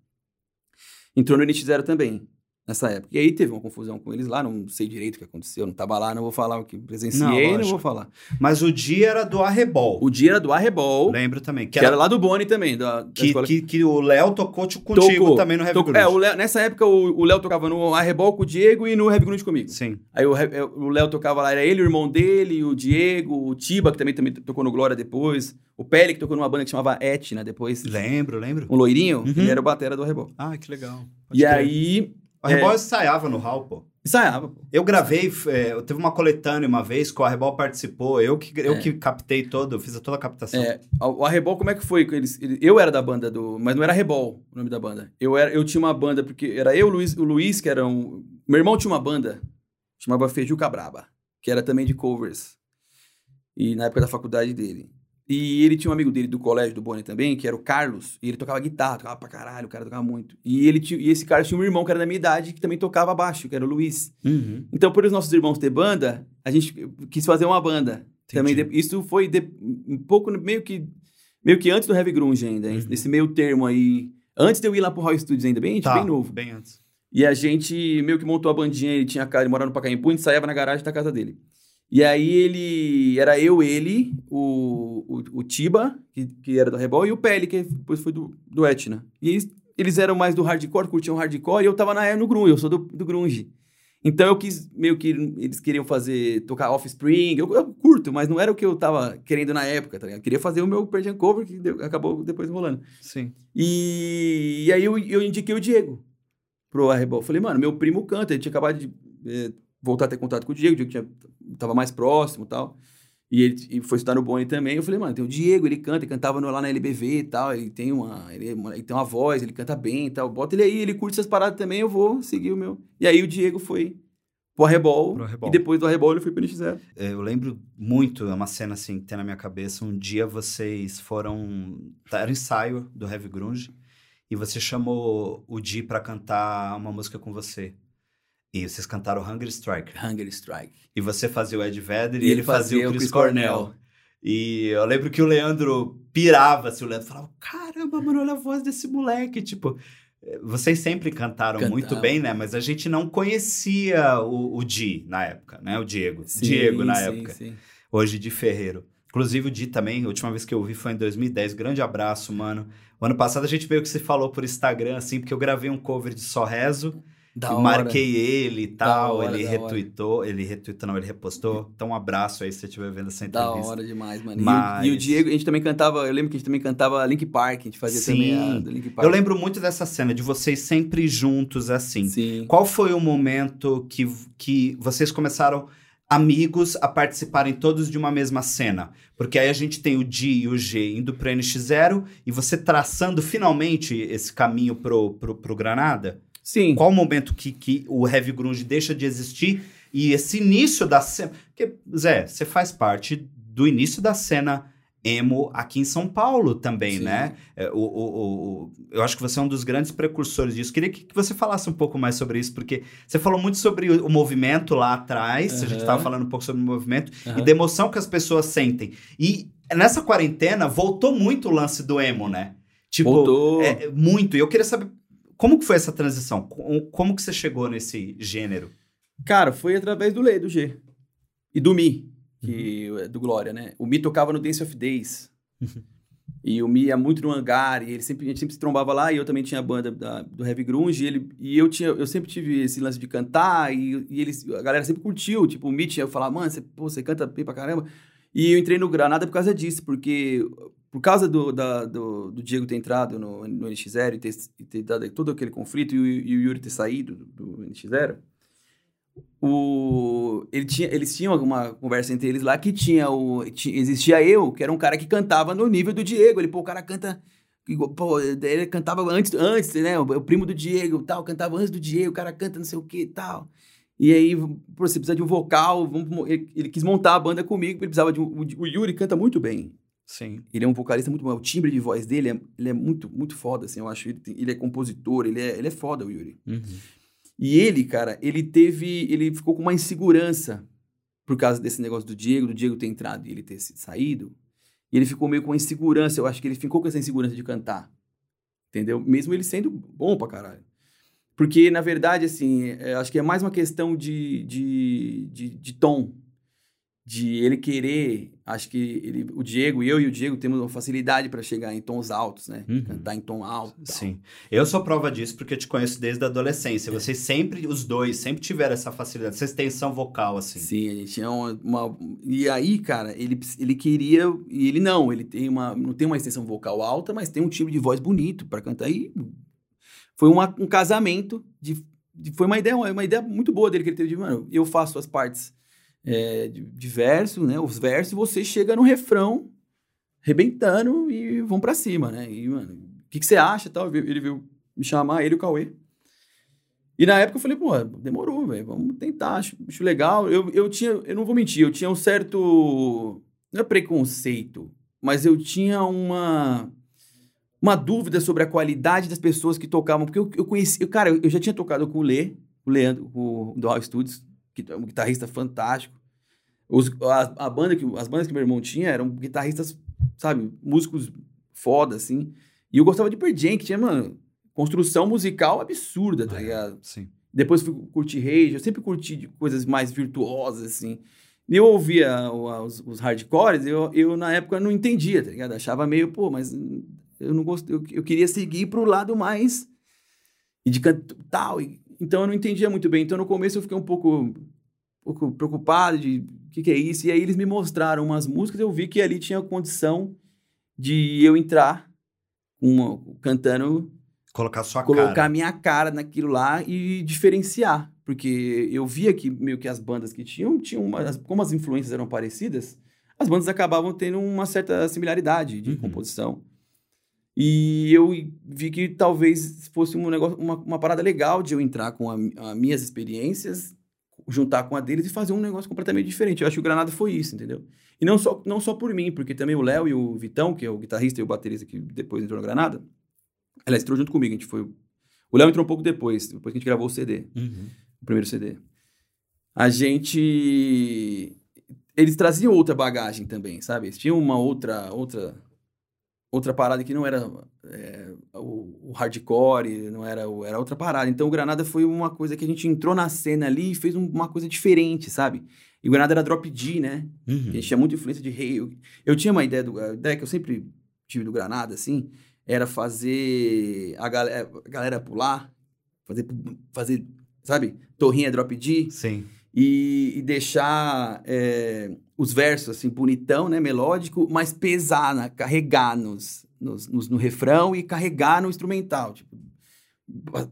entrou no NX0 também, nessa época. E aí teve uma confusão com eles lá, não sei direito o que aconteceu, não tava lá, não vou falar o que presenciei, Não, não, vou falar. Mas o dia era do Arrebol. O dia era do Arrebol, Lembro também. Que que era, era lá do Boni também, da, da que, que, que o Léo tocou contigo Tocou, também no Heavy tocou- é, o Léo- nessa época o Léo tocava no Arrebol com o Diego e no Heavy Grunge comigo. Sim. Aí o, Re- o Léo tocava lá, era ele, o irmão dele, o Diego, o Tiba, que também, também tocou no Glória depois, o Pele, que tocou numa banda que chamava Etna depois. Lembro, lembro. Um loirinho, Uhum. ele era o batera do Arrebol. Ah, que legal. Pode E aí, O Arrebol ensaiava no Hall, pô. ensaiava, pô. Eu gravei, é, eu teve uma coletânea uma vez que o Arrebol participou, eu que, eu É. que captei todo, fiz toda a captação. É, o Arrebol, como é que foi? Eles, ele- eu era da banda do. Mas não era Arrebol o nome da banda. Eu, era, eu tinha uma banda, porque era eu, o Luiz, o Luiz, que era um. Meu irmão tinha uma banda, chamava Feijuca Braba, que era também de covers. E na época da faculdade dele. E ele tinha um amigo dele do colégio do Boni também, que era o Carlos, e ele tocava guitarra, tocava pra caralho, o cara tocava muito. E, ele tinha, e esse cara tinha um irmão que era da minha idade, que também tocava baixo, que era o Luiz. Uhum. Então, por os nossos irmãos ter banda, a gente quis fazer uma banda. Também Entendi. de- isso foi de- um pouco meio que meio que antes do Heavy Grunge ainda, Uhum. nesse meio termo aí. Antes de eu ir lá pro Roy Studios ainda, bem, Tá, bem novo. Bem antes. E a gente meio que montou a bandinha, ele tinha ele morava no Pacaembu, a gente ensaiava na garagem da casa dele. E aí ele, era eu, ele, o, o, o Tiba, que, que era do Rebol, e o Pele, que depois foi do, do Etna. E eles, eles eram mais do hardcore, curtiam hardcore, e eu tava na no grunge, eu sou do, do grunge. Então eu quis, meio que eles queriam fazer, tocar Offspring, eu, eu curto, mas não era o que eu tava querendo na época, tá ligado? Eu queria fazer o meu Pearl Jam cover, que deu- acabou depois rolando. Sim. E, e aí eu, eu indiquei o Diego pro Arrebol. Falei, mano, meu primo canta, ele tinha acabado de eh, voltar a ter contato com o Diego, o Diego tinha, tava mais próximo e tal. E ele e foi estudar no Boni também. Eu falei, mano, tem o Diego, ele canta, ele cantava no- lá na LBV e tal, ele tem uma, ele, é ele tem uma voz, ele canta bem e tal. Bota ele aí, ele curte essas paradas também, eu vou seguir o meu. E aí o Diego foi pro Arrebol, Pro Arrebol. e depois do Arrebol ele foi pro NX0. É, Eu lembro muito, é uma cena assim que tem na minha cabeça. Um dia vocês foram. tá, Era ensaio do Heavy Grunge e você chamou o Di pra cantar uma música com você. E vocês cantaram Hunger Strike. Hunger Strike. E você fazia o Ed Vedder e, e ele fazia, fazia, o Chris, Cornell. Cornell. E eu lembro que o Leandro pirava, assim, o Leandro falava, caramba, mano, olha a voz desse moleque, tipo... Vocês sempre cantaram Cantava. muito bem, né? Mas a gente não conhecia o, o Di na época, né? O Diego. Sim, Diego na sim, época. Sim. Hoje de Ferreiro. Inclusive o Di também, a última vez que eu vi foi em 2010. Grande abraço, mano. O ano passado a gente veio que você falou por Instagram, assim, porque eu gravei um cover de Só Rezo. Da. Marquei ele e tal, hora, ele retweetou, ele retweetou, não, ele repostou. Então um abraço aí se você estiver vendo essa entrevista. Da hora demais, mano. Mas... E, o, e, o, Diego, a gente também cantava, eu lembro que a gente também cantava Link Park, a gente fazia Sim. também a do Link Park. Eu lembro muito dessa cena, de vocês sempre juntos assim. Sim. Qual foi o momento que, que vocês começaram amigos a participarem todos de uma mesma cena. Porque aí a gente tem o D e o G indo pro NX0 e você traçando finalmente esse caminho pro, pro, pro Granada? Sim. Qual o momento que, que o Heavy Grunge deixa de existir e esse início da cena... Porque, Zé, você faz parte do início da cena emo aqui em São Paulo também, Sim. né? É, o, o, o, eu acho que você é um dos grandes precursores disso. Queria que, que você falasse um pouco mais sobre isso, porque você falou muito sobre o, movimento lá atrás, uhum. a gente estava falando um pouco sobre o movimento, uhum. e da emoção que as pessoas sentem. E nessa quarentena voltou muito o lance do emo, né? Tipo, voltou. É, muito. E eu queria saber como que foi essa transição? Como que você chegou nesse gênero? Cara, foi através do Lê, do G. E do Mi, que uhum. é do Glória, né? O Mi tocava no Dance of Days. Uhum. E o Mi ia muito no hangar, e ele sempre, a gente sempre se trombava lá, e eu também tinha a banda da, do Heavy Grunge, e, ele, e eu, tinha, eu sempre tive esse lance de cantar, e, e eles, a galera sempre curtiu, tipo, o Mi tinha, eu falava, mano, você, pô, você canta bem pra caramba. E eu entrei no Granada por causa disso, porque por causa do, da, do, do, Diego ter entrado no, no NX0 e ter, ter, dado todo aquele conflito e o, e o Yuri ter saído do, do NX0, o, ele tinha, eles tinham uma conversa entre eles lá que tinha o. Existia eu, que era um cara que cantava no nível do Diego. Ele, pô, o cara canta. Pô, ele cantava antes, antes né? O, o primo do Diego tal, cantava antes do Diego, o cara canta não sei o que tal. E aí, pô, você precisa de um vocal. Vamos, ele, ele, quis montar a banda comigo, ele precisava de um. O, o Yuri canta muito bem. Sim. Ele é um vocalista muito bom. O timbre de voz dele é, ele é muito, muito foda, assim. Eu acho. Ele, ele é compositor, ele é, ele é foda, o Yuri. Uhum. E ele, cara, ele teve. Ele ficou com uma insegurança por causa desse negócio do Diego, do Diego ter entrado e ele ter saído. E ele ficou meio com uma insegurança. Eu acho que ele ficou com essa insegurança de cantar. Entendeu? Mesmo ele sendo bom pra caralho. Porque, na verdade, assim, é, acho que é mais uma questão de, de, de, de tom de ele querer, acho que ele, o Diego, eu e o Diego temos uma facilidade para chegar em tons altos, né? Uhum. Cantar em tom alto. Sim. Eu sou prova disso porque eu te conheço desde a adolescência. É. Vocês sempre, os dois, sempre tiveram essa facilidade, essa extensão vocal, assim. Sim, a gente tinha uma, uma, E aí, cara, ele, ele queria. E ele não, ele tem uma. Não tem uma extensão vocal alta, mas tem um timbre de voz bonito para cantar. E foi uma, um casamento de, de. Foi uma ideia, uma ideia muito boa dele que ele teve de, mano, eu faço as partes é, de, de verso, né? Os versos, você chega no refrão, rebentando e vão para cima, né? E, mano, o que, que você acha tal? Ele veio me chamar, ele e o Cauê. E na época eu falei, pô, demorou, velho, vamos tentar, acho, acho, legal. Eu, eu tinha, eu não vou mentir, eu tinha um certo, não é preconceito, mas eu tinha uma, uma dúvida sobre a qualidade das pessoas que tocavam, porque eu, eu conheci, eu, cara, eu já tinha tocado com o Lê, o Leandro, o, do All Studios, que é um guitarrista fantástico. Os, a, a, banda que, as bandas que meu irmão tinha eram guitarristas, sabe, músicos foda, assim. E eu gostava de Pearl Jam, que tinha, mano, construção musical absurda, tá é, ligado? Sim. Depois fui curtir Rage, eu sempre curti coisas mais virtuosas, assim. E eu ouvia os, os hardcores, eu, eu na época não entendia, tá ligado? Achava meio, pô, mas eu não gosto, eu, eu queria seguir pro lado mais e de canto tal, e então eu não entendia muito bem. Então no começo eu fiquei um pouco, pouco preocupado de o que, que, é isso. E aí eles me mostraram umas músicas, eu vi que ali tinha condição de eu entrar uma, cantando. Colocar sua colocar cara. minha cara naquilo lá e diferenciar. Porque eu via que meio que as bandas que tinham, tinham uma, como as influências eram parecidas, as bandas acabavam tendo uma certa similaridade de uhum. composição. E eu vi que talvez fosse um negócio, uma, uma parada legal de eu entrar com as minhas experiências, juntar com a deles e fazer um negócio completamente diferente. Eu acho que o Granada foi isso, entendeu? E não só, não só por mim, porque também o Léo e o Vitão, que é o guitarrista e o baterista que depois entrou no Granada, ela entrou junto comigo, a gente foi... O Léo entrou um pouco depois, depois que a gente gravou o CD. Uhum. O primeiro CD. A gente. Eles traziam outra bagagem também, sabe? Eles tinham uma outra. outra outra parada que não era é, o, o, hardcore, não era, era outra parada. Então o Granada foi uma coisa que a gente entrou na cena ali e fez um, uma coisa diferente, sabe? E o Granada era drop D, né? Uhum. A gente tinha muita influência de rei. Eu, eu, tinha uma ideia, do, a ideia que eu sempre tive do Granada, assim, era fazer a galera, a galera pular, fazer, fazer, sabe? Torrinha drop D. Sim. E, e deixar é, os versos, assim, bonitão, né? Melódico, mas pesar, né? carregar nos, nos, nos, no refrão e carregar no instrumental. Tipo,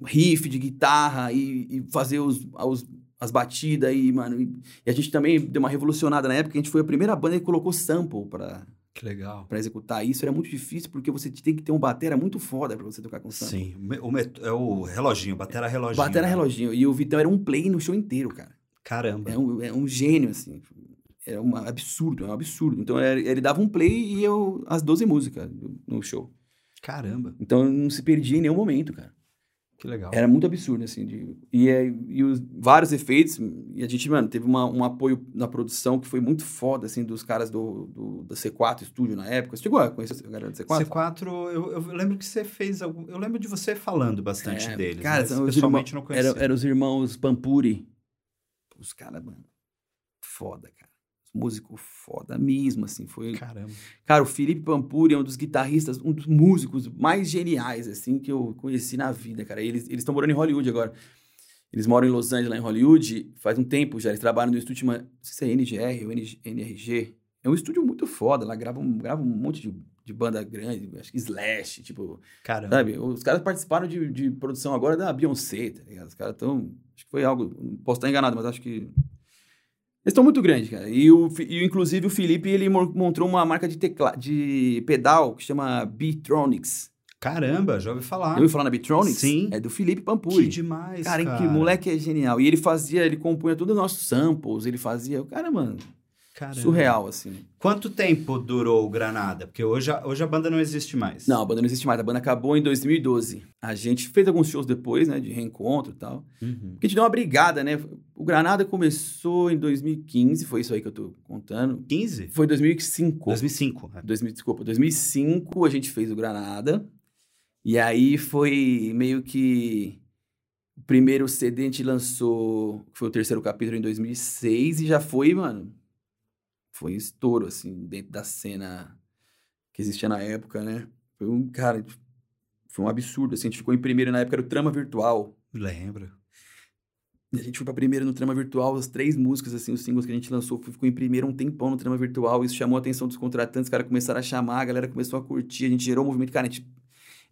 riff de guitarra e, e fazer os, os, as batidas aí, mano. E, e, a gente também deu uma revolucionada na época. A gente foi a primeira banda que colocou sample pra, que legal. Pra executar isso. Era muito difícil porque você tem que ter um batera muito foda pra você tocar com sample. Sim. O, é o reloginho, batera reloginho. Batera né? reloginho. E o Vitão era um play no show inteiro, cara. Caramba. É um, é um gênio, assim era um absurdo, é um absurdo. Então ele dava um play e eu as 12 músicas no show. Caramba. Então não se perdia em nenhum momento, cara. Que legal. Era muito absurdo, assim. De, e, e os vários efeitos. E a gente, mano, teve uma, um apoio na produção que foi muito foda, assim, dos caras do, do, do C4 Studio na época. Você chegou a conhecer a galera do C4? C4, eu, eu lembro que você fez. Algum, eu lembro de você falando bastante é, deles. Cara, mas pessoalmente irmão, não conhecia. Eram era os irmãos Pampuri. Os caras, mano. Foda, cara músico foda mesmo, assim, foi... Caramba. Cara, o Felipe Pampuri é um dos guitarristas, um dos músicos mais geniais, assim, que eu conheci na vida, cara. Eles estão morando em Hollywood agora. Eles moram em Los Angeles, lá em Hollywood, faz um tempo já. Eles trabalham no estúdio, não sei se é NGR ou NRG. É um estúdio muito foda, lá gravam, gravam um monte de, de banda grande, acho que Slash, tipo... Caramba. Sabe? Os caras participaram de, de produção agora da Beyoncé, tá ligado? Os caras estão... Acho que foi algo... Posso estar enganado, mas acho que eles estão muito grandes, cara. E, o, e, inclusive, o Felipe, ele montou uma marca de, tecla, de pedal que chama Beatronics. Caramba, já ouvi falar. Já ouviu falar na Beatronics? Sim. É do Felipe Pampuri. Que demais, cara. Cara, que moleque é genial. E ele fazia, ele compunha todos os nossos samples, ele fazia... Cara, mano, Caramba. Surreal, assim. Quanto tempo durou o Granada? Porque hoje a, hoje a banda não existe mais. Não, a banda não existe mais. A banda acabou em 2012. A gente fez alguns shows depois, né? De reencontro e tal. Uhum. Porque a gente deu uma brigada, né? O Granada começou em 2015. Foi isso aí que eu tô contando. 15? Foi 2005. 2005. É. 2000, desculpa. 2005 a gente fez o Granada. E aí foi meio que... O primeiro CD a gente lançou... Foi o terceiro capítulo em 2006. E já foi, mano foi um estouro, assim, dentro da cena que existia na época, né? Foi um, cara, foi um absurdo, assim, a gente ficou em primeiro na época, era o Trama Virtual. Lembro. A gente foi pra primeiro no Trama Virtual, as três músicas, assim, os singles que a gente lançou, ficou em primeiro um tempão no Trama Virtual, isso chamou a atenção dos contratantes, os caras começaram a chamar, a galera começou a curtir, a gente gerou um movimento, cara, a gente,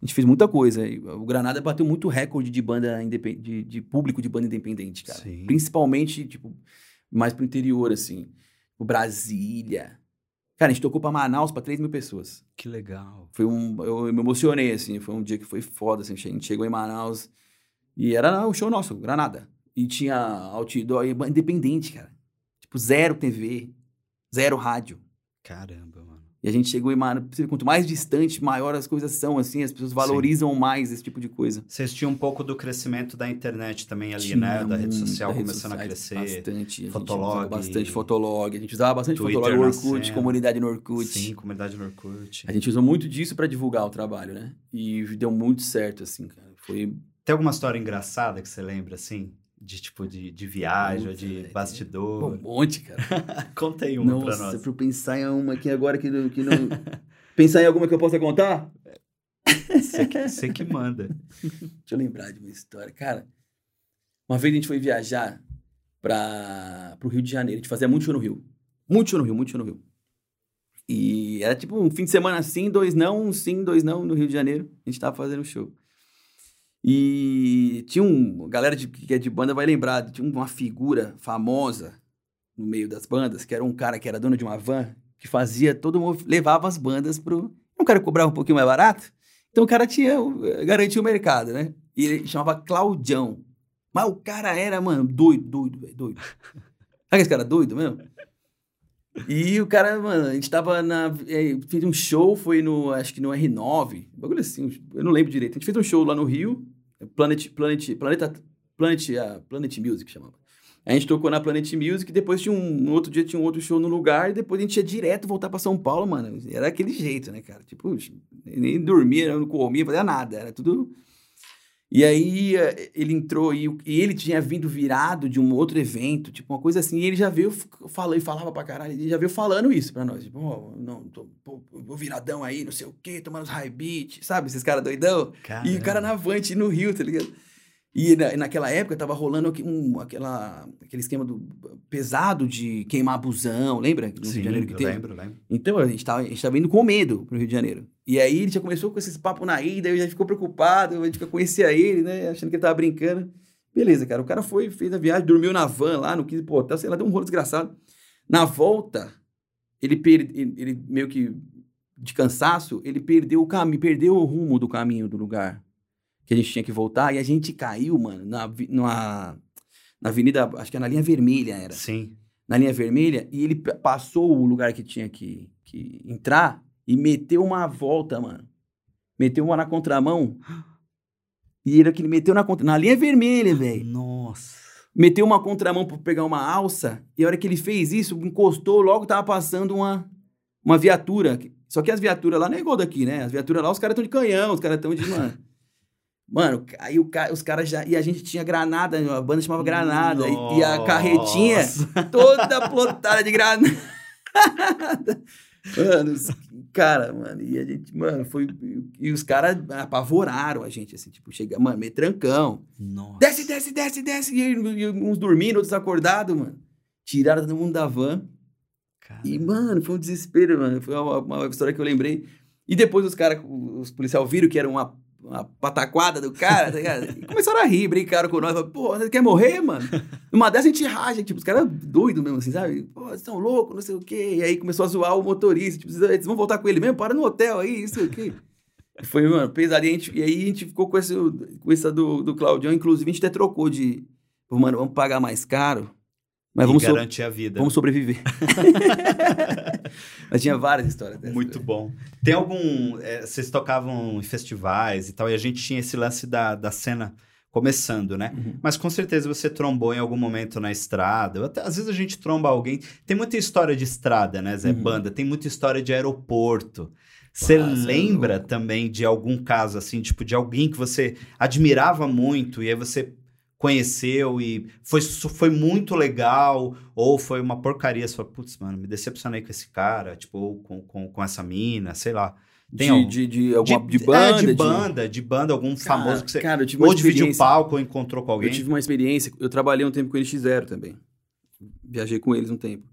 a gente fez muita coisa. O Granada bateu muito recorde de banda de, de público de banda independente, cara. Sim. Principalmente, tipo, mais pro interior, assim o Brasília. Cara, a gente tocou pra Manaus pra 3 mil pessoas. Que legal. Foi um. Eu, eu, me emocionei, assim. Foi um dia que foi foda, assim. A gente chegou em Manaus e era o show nosso, Granada. E tinha outdoor independente, cara. Tipo, zero TV, zero rádio. Caramba, mano. E a gente chegou em Manaus. Quanto mais distante, maior as coisas são, assim. As pessoas valorizam Sim. mais esse tipo de coisa. Vocês tinham um pouco do crescimento da internet também ali, Tinha né? Da rede social da começando a crescer. Bastante. Fotolog. bastante Fotolog. A gente usava bastante Twitter Fotolog. Orkut, comunidade no Orkut. Sim, comunidade no Orkut. A gente usou muito disso para divulgar o trabalho, né? E deu muito certo, assim, cara. Foi... Tem alguma história engraçada que você lembra, assim? De tipo de, de viagem, ou de bastidor. Um monte, cara. [LAUGHS] Conta aí uma Nossa, pra nós. Nossa, pra eu pensar em uma aqui agora que não... Que não... pensar em alguma que eu possa contar? Você que, você que manda. Deixa eu lembrar de uma história. Cara, uma vez a gente foi viajar para o Rio de Janeiro. A gente fazia muito show no Rio. Muito show no Rio, muito show no Rio. E era tipo um fim de semana sim, dois não, um sim, dois não no Rio de Janeiro. A gente tava fazendo show. E tinha um. A galera de, que é de banda vai lembrar, tinha uma figura famosa no meio das bandas, que era um cara que era dono de uma van, que fazia todo mundo. levava as bandas pro. Um cara cobrava um pouquinho mais barato, então o cara tinha. garantia o mercado, né? E ele chamava Claudião. Mas o cara era, mano, doido, doido, doido. Sabe esse cara doido mesmo? E o cara, mano, a gente tava na. É, fez um show, foi no. Acho que no R9, bagulho assim, eu não lembro direito. A gente fez um show lá no Rio, Planet, Planet, Planeta, Planet, a Planet Music chamava. A gente tocou na Planet Music, depois tinha um, outro dia tinha um outro show no lugar, e depois a gente ia direto voltar pra São Paulo, mano. Era aquele jeito, né, cara? Tipo, nem dormia, não comia, fazia nada, era tudo e aí eh, ele entrou e, e, ele tinha vindo virado de um outro evento, tipo uma coisa assim, e ele já veio falando e falava pra caralho, ele já veio falando isso pra nós, tipo, oh, não, tô, pô, vou viradão aí, não sei o quê, tomando os high beat, sabe, esses caras doidão. Caramba. E o cara na Avante no Rio, tá ligado? E na, naquela época tava rolando um, aquela, aquele esquema do, pesado de queimar busão, lembra? No Sim, Rio de Janeiro que eu teve? lembro, lembro. Então a gente, tava, a gente tava indo com medo pro Rio de Janeiro. E aí ele já começou com esses papos na ida, eu já ficou preocupado, a gente conhecia ele, né? Achando que ele tava brincando. Beleza, cara. O cara foi, fez a viagem, dormiu na van lá, no 15 pô, hotel, sei lá, deu um rolo desgraçado. Na volta, ele, per... ele meio que de cansaço, ele perdeu o caminho, perdeu o rumo do caminho do lugar que a gente tinha que voltar, e a gente caiu, mano, na, na, na avenida, acho que é na linha vermelha era. Sim. Na linha vermelha, e ele passou o lugar que tinha que, que entrar e meteu uma volta, mano. Meteu uma na contramão. E ele que ele meteu na, contra... na linha vermelha, velho. Nossa. Meteu uma contramão pra pegar uma alça, e a hora que ele fez isso, encostou, logo tava passando uma, uma viatura. Só que as viaturas lá não é igual daqui, né? As viaturas lá, os caras estão de canhão, os caras estão de. Mano, Mano, aí o os caras já. E a gente tinha granada, a banda chamava Granada. E, e, a carretinha toda plotada de granada. [LAUGHS] mano, cara, mano. E a gente, mano, foi. E os caras apavoraram a gente, assim, tipo, chega, mano, meio trancão. Nossa. Desce, desce, desce, desce. E, e uns dormindo, outros acordados, mano. Tiraram todo mundo da van. E, mano, foi um desespero, mano. Foi uma, uma história que eu lembrei. E depois os caras, os policiais viram que era uma uma pataquada do cara, tá ligado? E começaram a rir, brincaram com nós. Falaram, Pô, você quer morrer, mano? Numa dessas a gente raja, tipo, os caras doidos mesmo, assim, sabe? Pô, vocês estão loucos, não sei o quê. E aí começou a zoar o motorista, tipo, vocês vão voltar com ele mesmo? Para no hotel aí, não sei o quê. E foi, mano, pesadinho. E aí a gente ficou com, esse, com essa do, do Claudião, inclusive a gente até trocou de, mano, vamos pagar mais caro mas vamos garantir so a vida. Vamos sobreviver. [LAUGHS] [LAUGHS] Mas tinha várias histórias dessas. Muito bom. Tem algum... É, vocês tocavam em festivais e tal, e a gente tinha esse lance da, da cena começando, né? Uhum. Mas com certeza você trombou em algum momento na estrada. Até, às vezes a gente tromba alguém. Tem muita história de estrada, né, Zé? Uhum. Banda. Tem muita história de aeroporto. Você lembra também de algum caso assim, tipo, de alguém que você admirava muito e aí você conheceu e foi, foi muito legal, ou foi uma porcaria, você fala, putz, mano, me decepcionei com esse cara, tipo, ou com, com, com essa mina, sei lá. Tem de, algum, de, de, alguma, de, de, banda? É, de banda, de, banda, algum cara, famoso que você... Cara, eu tive uma ou dividiu o palco ou encontrou com alguém. Eu tive uma experiência, eu trabalhei um tempo com o NX0 também. Viajei com eles um tempo.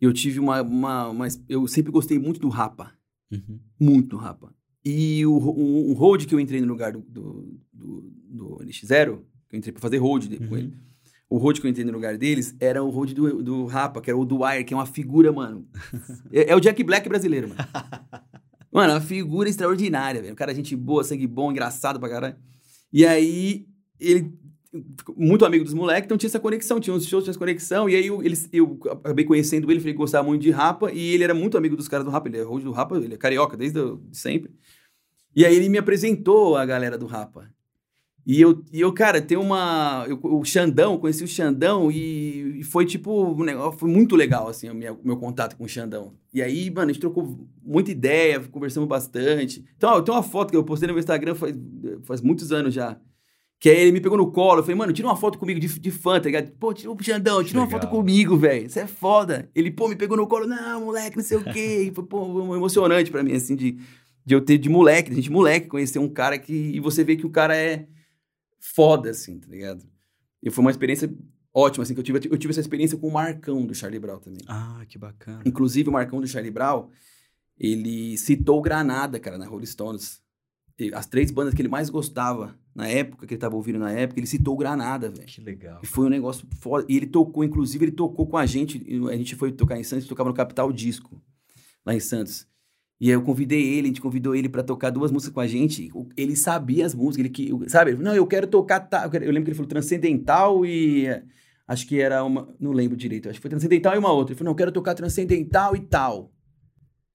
E eu tive uma, uma, uma, Eu sempre gostei muito do Rapa. Uhum. Muito do Rapa. E o, o, o road que eu entrei no lugar do, do, do, do NX0 que eu entrei pra fazer road uhum. com ele. O road que eu entrei no lugar deles era o road do, do Rapa, que era o Dwyer, que é uma figura, mano. [LAUGHS] é, é, o Jack Black brasileiro, mano. [LAUGHS] Mano, uma figura extraordinária, velho. Um cara, gente boa, sangue bom, engraçado pra caralho. E aí, ele muito amigo dos moleques, então tinha essa conexão, tinha uns shows, tinha essa conexão, e aí eu, eu acabei conhecendo ele, falei que gostava muito de Rapa, e ele era muito amigo dos caras do Rapa, ele é road do Rapa, ele é carioca desde sempre. E aí ele me apresentou a galera do Rapa. E eu, e eu cara, tem uma. Eu, o Xandão, conheci o Xandão e, e foi tipo. Um negócio, foi muito legal, assim, o meu, meu contato com o Xandão. E aí, mano, a gente trocou muita ideia, conversamos bastante. Então, ó, tem uma foto que eu postei no meu Instagram faz, faz muitos anos já. Que aí ele me pegou no colo, eu falei, mano, tira uma foto comigo de, de fã, tá ligado? Pô, tira, Xandão, tira uma foto comigo, velho. Isso é foda. Ele, pô, me pegou no colo, não, moleque, não sei o quê. E foi, pô, emocionante pra mim, assim, de, de eu ter de moleque, de gente moleque, conhecer um cara que. E você vê que o cara é foda, assim, tá ligado? E foi uma experiência ótima, assim, que eu tive, eu tive essa experiência com o Marcão do Charlie Brown também. Ah, que bacana. Inclusive, o Marcão do Charlie Brown, ele citou Granada, cara, na Rolling Stones. As três bandas que ele mais gostava na época, que ele tava ouvindo na época, ele citou Granada, velho. Que legal. E foi um negócio foda. E ele tocou, inclusive, ele tocou com a gente. A gente foi tocar em Santos, tocava no Capital Disco, lá em Santos. E aí eu convidei ele, a gente convidou ele para tocar duas músicas com a gente. Ele sabia as músicas, ele que, sabe? Não, eu quero tocar. Tá, eu, lembro que ele falou transcendental e acho que era uma, não lembro direito. Acho que foi transcendental e uma outra. Ele falou, não, eu quero tocar transcendental e tal.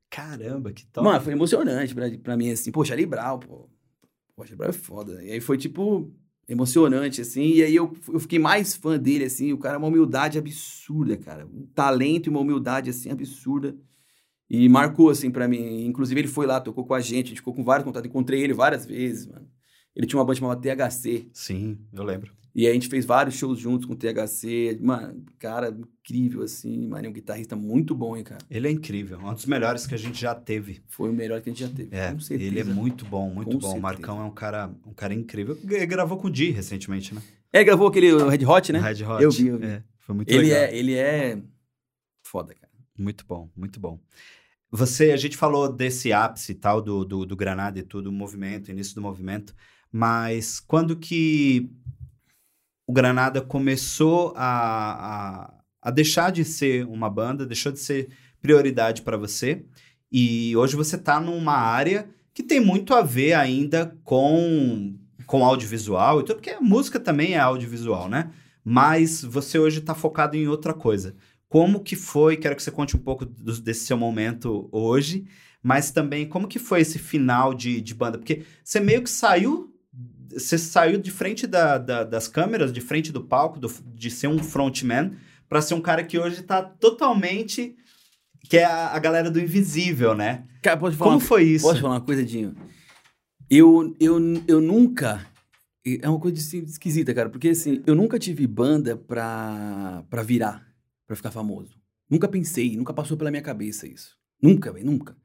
Caramba, que top. Mano, foi emocionante pra, pra mim assim. Poxa, Charlie Brown, pô. Poxa, Brown é foda. E aí foi tipo emocionante, assim. E aí eu, eu fiquei mais fã dele, assim. O cara é uma humildade absurda, cara. Um talento e uma humildade, assim, absurda. E marcou, assim, para mim. Inclusive, ele foi lá, tocou com a gente, a gente ficou com vários contatos. Encontrei ele várias vezes, mano. Ele tinha uma banda chamada THC. Sim, eu lembro. E aí a gente fez vários shows juntos com o THC. Mano, cara, incrível, assim. Mano, é um guitarrista muito bom, hein, cara. Ele é incrível. Um dos melhores que a gente já teve. Foi o melhor que a gente já teve. É, com certeza. ele é muito bom, muito Com bom. O certeza. Marcão é um cara, um cara incrível. Ele gravou com o Di recentemente, né? É, gravou aquele Red Hot, né? Red Hot. Eu vi, eu vi. É, foi muito ele, legal. é, ele é foda, cara. Muito bom, muito bom. Você, a gente falou desse ápice tal, do, do, do Granada e tudo, o movimento, início do movimento, mas quando que o Granada começou a, a, a deixar de ser uma banda, deixou de ser prioridade para você, e hoje você tá numa área que tem muito a ver ainda com, com audiovisual e tudo, porque a música também é audiovisual, né? Mas você hoje tá focado em outra coisa. Como que foi? Quero que você conte um pouco do- desse seu momento hoje, mas também como que foi esse final de, de banda? Porque você meio que saiu, você saiu de frente da- da- das câmeras, de frente do palco, do- de ser um frontman, para ser um cara que hoje tá totalmente. que é a, a galera do invisível, né? Cara, pode falar, Como uma, foi isso? posso falar uma coisa, Dinho? Eu, eu, eu nunca... É uma coisa assim, esquisita, cara. Porque, assim, eu nunca tive banda pra, pra virar, pra ficar famoso. Nunca pensei, nunca passou pela minha cabeça isso. Nunca, velho, nunca.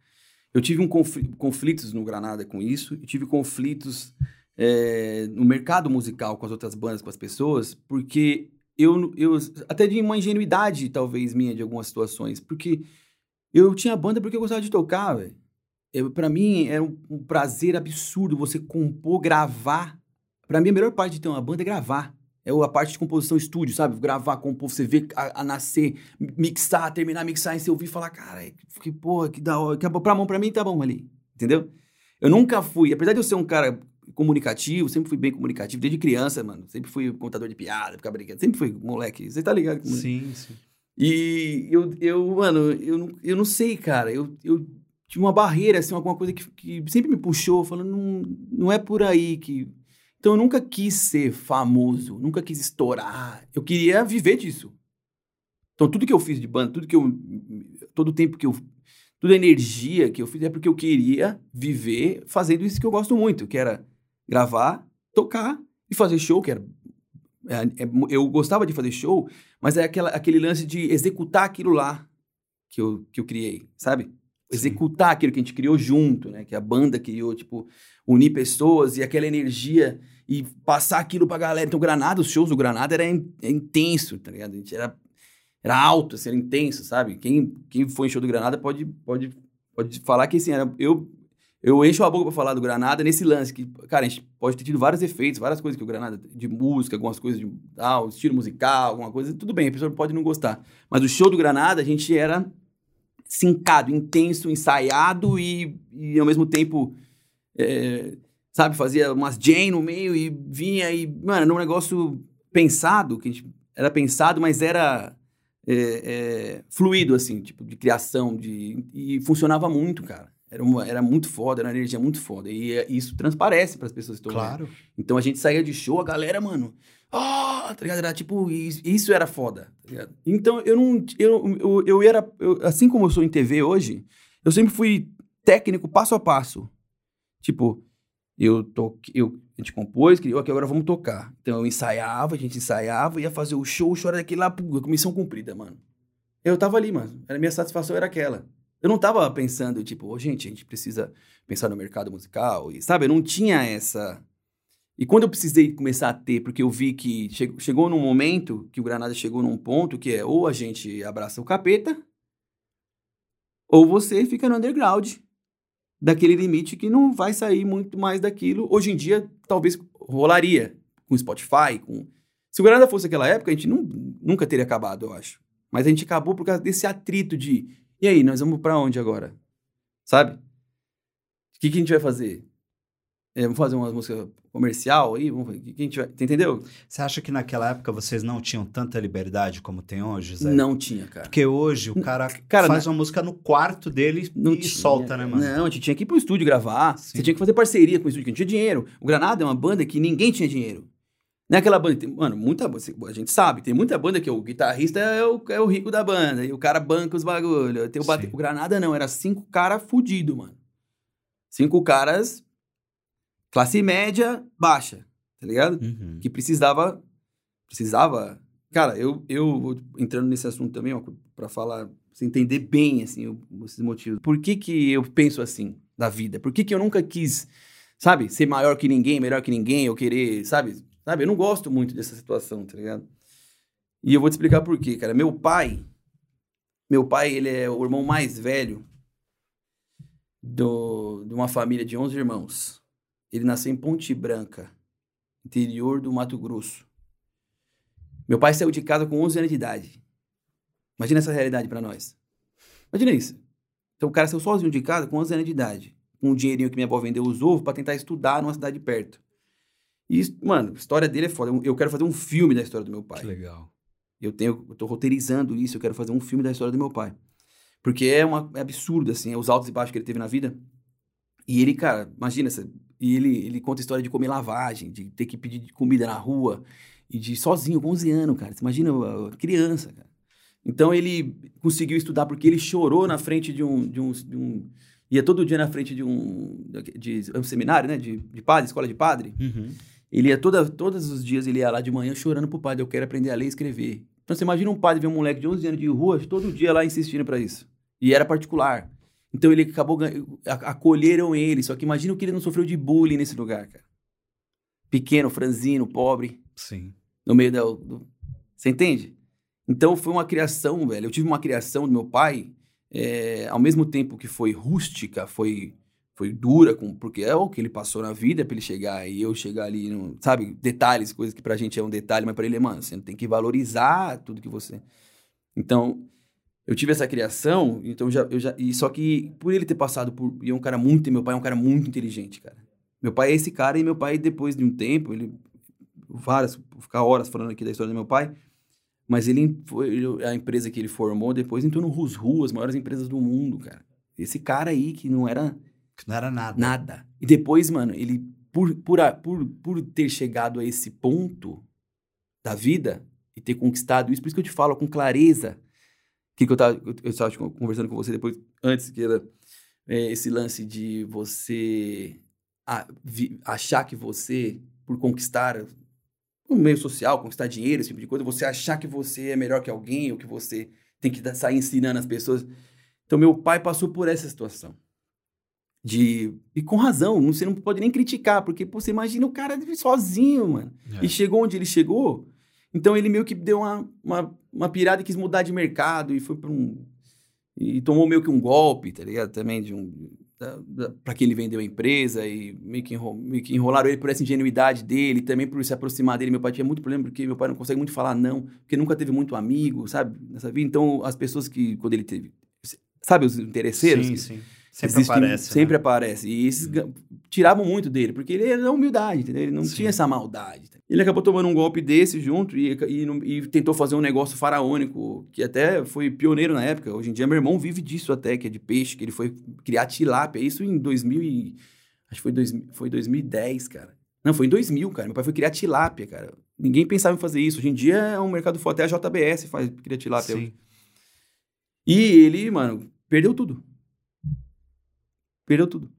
Eu tive um confli- conflitos no Granada com isso. Eu tive conflitos é, no mercado musical com as outras bandas, com as pessoas, porque eu, eu até de uma ingenuidade, talvez, minha, de algumas situações. Porque eu tinha banda porque eu gostava de tocar, velho. Pra mim, era um, um prazer absurdo você compor, gravar. Pra mim, a melhor parte de ter uma banda é gravar. É a parte de composição estúdio, sabe? Gravar, compor, você ver a, a nascer, mixar, terminar, mixar, e você ouvir e falar, cara, que porra, que da hora. Que pra mão, pra mim, tá bom ali. Entendeu? Eu nunca fui, apesar de eu ser um cara comunicativo, sempre fui bem comunicativo, desde criança, mano. Sempre fui contador de piada, ficar brincando. Sempre fui moleque. Você tá ligado? como- Sim, sim. e eu, eu mano, eu não, eu não sei, cara. Eu, eu tinha uma barreira, assim, alguma coisa que, que sempre me puxou, falando, não, não é por aí que. Então eu nunca quis ser famoso, nunca quis estourar. Eu queria viver disso. Então tudo que eu fiz de banda, tudo que eu. Todo o tempo que eu. Toda a energia que eu fiz é porque eu queria viver fazendo isso que eu gosto muito, que era gravar, tocar e fazer show, que era. é- é- eu gostava de fazer show, mas é aquela, aquele lance de executar aquilo lá que eu, que eu criei, sabe? Executar aquilo que a gente criou junto, né? Que a banda criou, tipo, unir pessoas e aquela energia e passar aquilo pra galera. Então, Granada, os shows do Granada era in- é intenso, tá ligado? A gente era, era alto, assim, era intenso, sabe? Quem, quem foi em show do Granada pode, pode, pode falar que, assim, era, eu, eu encho a boca pra falar do Granada nesse lance, que, cara, a gente pode ter tido vários efeitos, várias coisas que o Granada, de música, algumas coisas de ah, estilo musical, alguma coisa, tudo bem, a pessoa pode não gostar. Mas o show do Granada, a gente era sincado, intenso, ensaiado e, e ao mesmo tempo, é, sabe, fazia umas jam no meio e vinha e, mano, era um negócio pensado, que a gente, era pensado, mas era é, é, fluido, assim, tipo, de criação, de, e funcionava muito, cara. Era, uma, era muito foda, era uma energia muito foda. E é, isso transparece para as pessoas que estão vendo. Claro. Então a gente saía de show, a galera, mano. Ah, tá ligado? Era tipo, isso, isso era foda, tá ligado? Então eu não. Eu, eu, eu era. eu- assim como eu sou em TV hoje, eu sempre fui técnico passo a passo. Tipo, eu toquei. Eu, a gente compôs, criou aqui, agora vamos tocar. Então eu ensaiava, a gente ensaiava, ia fazer o show, era daquele lá, pô, missão cumprida, mano. Eu tava ali, mano. A minha satisfação era aquela. Eu não tava pensando, tipo, ô, gente, a gente precisa pensar no mercado musical, e sabe? Eu não tinha essa. E quando eu precisei começar a ter, porque eu vi que che- chegou num momento que o Granada chegou num ponto que é ou a gente abraça o capeta, ou você fica no underground, daquele limite que não vai sair muito mais daquilo. Hoje em dia, talvez rolaria com Spotify, com. Se o Granada fosse aquela época, a gente não, nunca teria acabado, eu acho. Mas a gente acabou por causa desse atrito de. E aí, nós vamos pra onde agora? Sabe? O que, que a gente vai fazer? É, vamos fazer uma música comercial aí? Vamos fazer- o que, que a gente vai. Entendeu? Você acha que naquela época vocês não tinham tanta liberdade como tem hoje, Zé? Não tinha, cara. Porque hoje o cara, Cara, faz uma música no quarto dele Não e tinha, solta, né, mano? Não, a gente tinha que ir pro estúdio gravar. Sim. Você tinha que fazer parceria com o estúdio, que não tinha dinheiro. O Granada é uma banda que ninguém tinha dinheiro. Não é aquela banda. tem- mano, muita A gente sabe, tem muita banda que o guitarrista é o, é o rico da banda. E o cara banca os bagulho. Tem o, bate- o Granada não, era cinco caras fudidos, mano. Cinco caras. Classe média baixa, tá ligado? Uhum. que precisava precisava. Cara eu eu vou entrando nesse assunto também ó para falar pra você entender bem assim o- esses motivos. Por que que eu penso assim da vida? Por que que eu nunca quis sabe ser maior que ninguém melhor que ninguém eu querer sabe sabe? Eu não gosto muito dessa situação tá ligado? E eu vou te explicar por quê cara. Meu pai meu pai ele é o irmão mais velho do, de uma família de 11 irmãos ele nasceu em Ponte Branca interior do Mato Grosso. Meu pai saiu de casa com 11 anos de idade. Imagina essa realidade pra nós. Imagina isso. Então o cara saiu sozinho de casa com 11 anos de idade, com um dinheirinho que minha avó vendeu os ovos pra tentar estudar numa cidade perto. E, mano, a história dele é foda. Eu quero fazer um filme da história do meu pai. Que legal. Eu tenho, eu tô roteirizando isso, eu quero fazer um filme da história do meu pai. Porque é, uma, é absurdo, assim, é os altos e baixos que ele teve na vida. E ele, cara, imagina, essa- e ele, ele conta a história de comer lavagem, de ter que pedir comida na rua, e de sozinho, com 11 anos, cara. Você imagina criança, cara. Então ele conseguiu estudar porque ele chorou na frente de um. De um, de um- ia todo dia na frente de um, de, um seminário, né? De, de padre, escola de padre. Uhum. Ele ia toda, todos os dias, ele ia lá de manhã chorando pro padre, eu quero aprender a ler e escrever. Então você imagina um padre ver um moleque de 11 anos de rua, todo dia lá insistindo pra isso. E era particular. Então ele acabou, acolheram ele, só que imagina o que ele não sofreu de bullying nesse lugar, cara. Pequeno, franzino, pobre, Sim. no meio da... Do... Você entende? Então foi uma criação, velho. Eu tive uma criação do meu pai, é, ao mesmo tempo que foi rústica, foi foi dura, com, porque é o que ele passou na vida pra ele chegar e eu chegar ali, sabe? Detalhes, coisas que pra gente é um detalhe, mas pra ele é, mano, você tem que valorizar tudo que você. Então, eu tive essa criação, então já, eu já. E só que por ele ter passado por. E é um cara muito. Meu pai é um cara muito inteligente, cara. Meu pai é esse cara, e meu pai, depois de um tempo, ele. Várias. Vou ficar horas falando aqui da história do meu pai. Mas ele foi. A empresa que ele formou depois entrou no Rusru, as maiores empresas do mundo, cara. Esse cara aí que não era Que não era nada. Nada. E depois, mano, ele, por, por, por, por ter chegado a esse ponto da vida e ter conquistado isso, por isso que eu te falo com clareza, que, que eu tava, eu, eu tava conversando com você depois, antes, que era é, esse lance de você a- vi- achar que você, por conquistar o meio social, conquistar dinheiro, esse tipo de coisa, você achar que você é melhor que alguém, ou que você tem que sair ensinando as pessoas. Então, meu pai passou por essa situação de e com razão, você não pode nem criticar, porque pô, você imagina o cara sozinho, mano. É. E chegou onde ele chegou, então ele meio que deu uma, uma, uma pirada e quis mudar de mercado e foi para um e tomou meio que um golpe, tá ligado? Também de um para que ele vendeu a empresa e meio que, enro, meio que enrolaram ele por essa ingenuidade dele, também por se aproximar dele. Meu pai tinha muito problema porque meu pai não consegue muito falar não, porque nunca teve muito amigo, sabe? Nessa vida. Então, as pessoas que quando ele teve, sabe os interesseiros? Sim, que- sim. Sempre Existem- aparece. Sempre né? aparece. E esses tiravam muito dele, porque ele era da humildade, entendeu? Ele não Sim. tinha essa maldade. Ele acabou tomando um golpe desse junto e, e, e tentou fazer um negócio faraônico, que até foi pioneiro na época. Hoje em dia, meu irmão vive disso até, que é de peixe, que ele foi criar tilápia. Isso em 2000 e... Acho que foi, dois, foi 2010, cara. Não, foi em 2000, cara. Meu pai foi criar tilápia, cara. Ninguém pensava em fazer isso. Hoje em dia é um mercado forte. Até a JBS faz cria tilápia. Sim. E ele, mano, perdeu tudo. Perdeu tudo.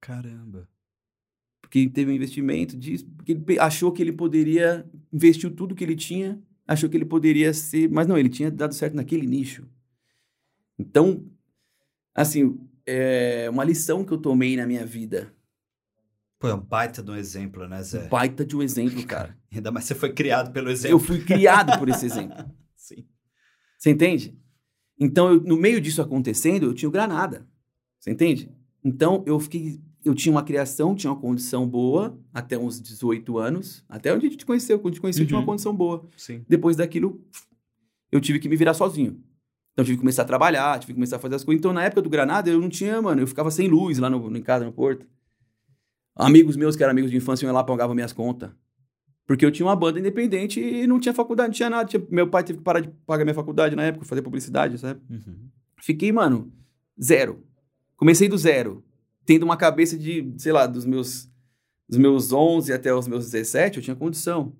Caramba. Porque teve um investimento disso, porque ele achou que ele poderia, investiu tudo que ele tinha, achou que ele poderia ser, mas não, ele tinha dado certo naquele nicho. Então, assim, é uma lição que eu tomei na minha vida. Pô, é um baita de um exemplo, né, Zé? Um baita de um exemplo, cara. [LAUGHS] Ainda mais você foi criado pelo exemplo. Eu fui criado por esse exemplo. [LAUGHS] Sim. Você entende? Então, eu- no meio disso acontecendo, eu tinha o Granada. Você entende? Então, eu fiquei. Eu tinha uma criação, tinha uma condição boa, até uns 18 anos. Até onde a gente conheceu. Quando a gente conheceu, eu tinha uma Uhum. condição boa. Sim. Depois daquilo, eu tive que me virar sozinho. Então, eu tive que começar a trabalhar, tive que começar a fazer as coisas. Então, na época do Granada, eu não tinha, mano, eu ficava sem luz lá no, no- em casa, no Porto. Amigos meus, que eram amigos de infância, iam lá pagavam minhas contas. Porque eu tinha uma banda independente e não tinha faculdade, não tinha nada. Tinha- meu pai teve que parar de pagar minha faculdade na época, fazer publicidade, sabe? Uhum. Fiquei, mano, zero. Comecei do zero. Tendo uma cabeça de, sei lá, dos meus, dos meus 11 até os meus 17, eu tinha condição.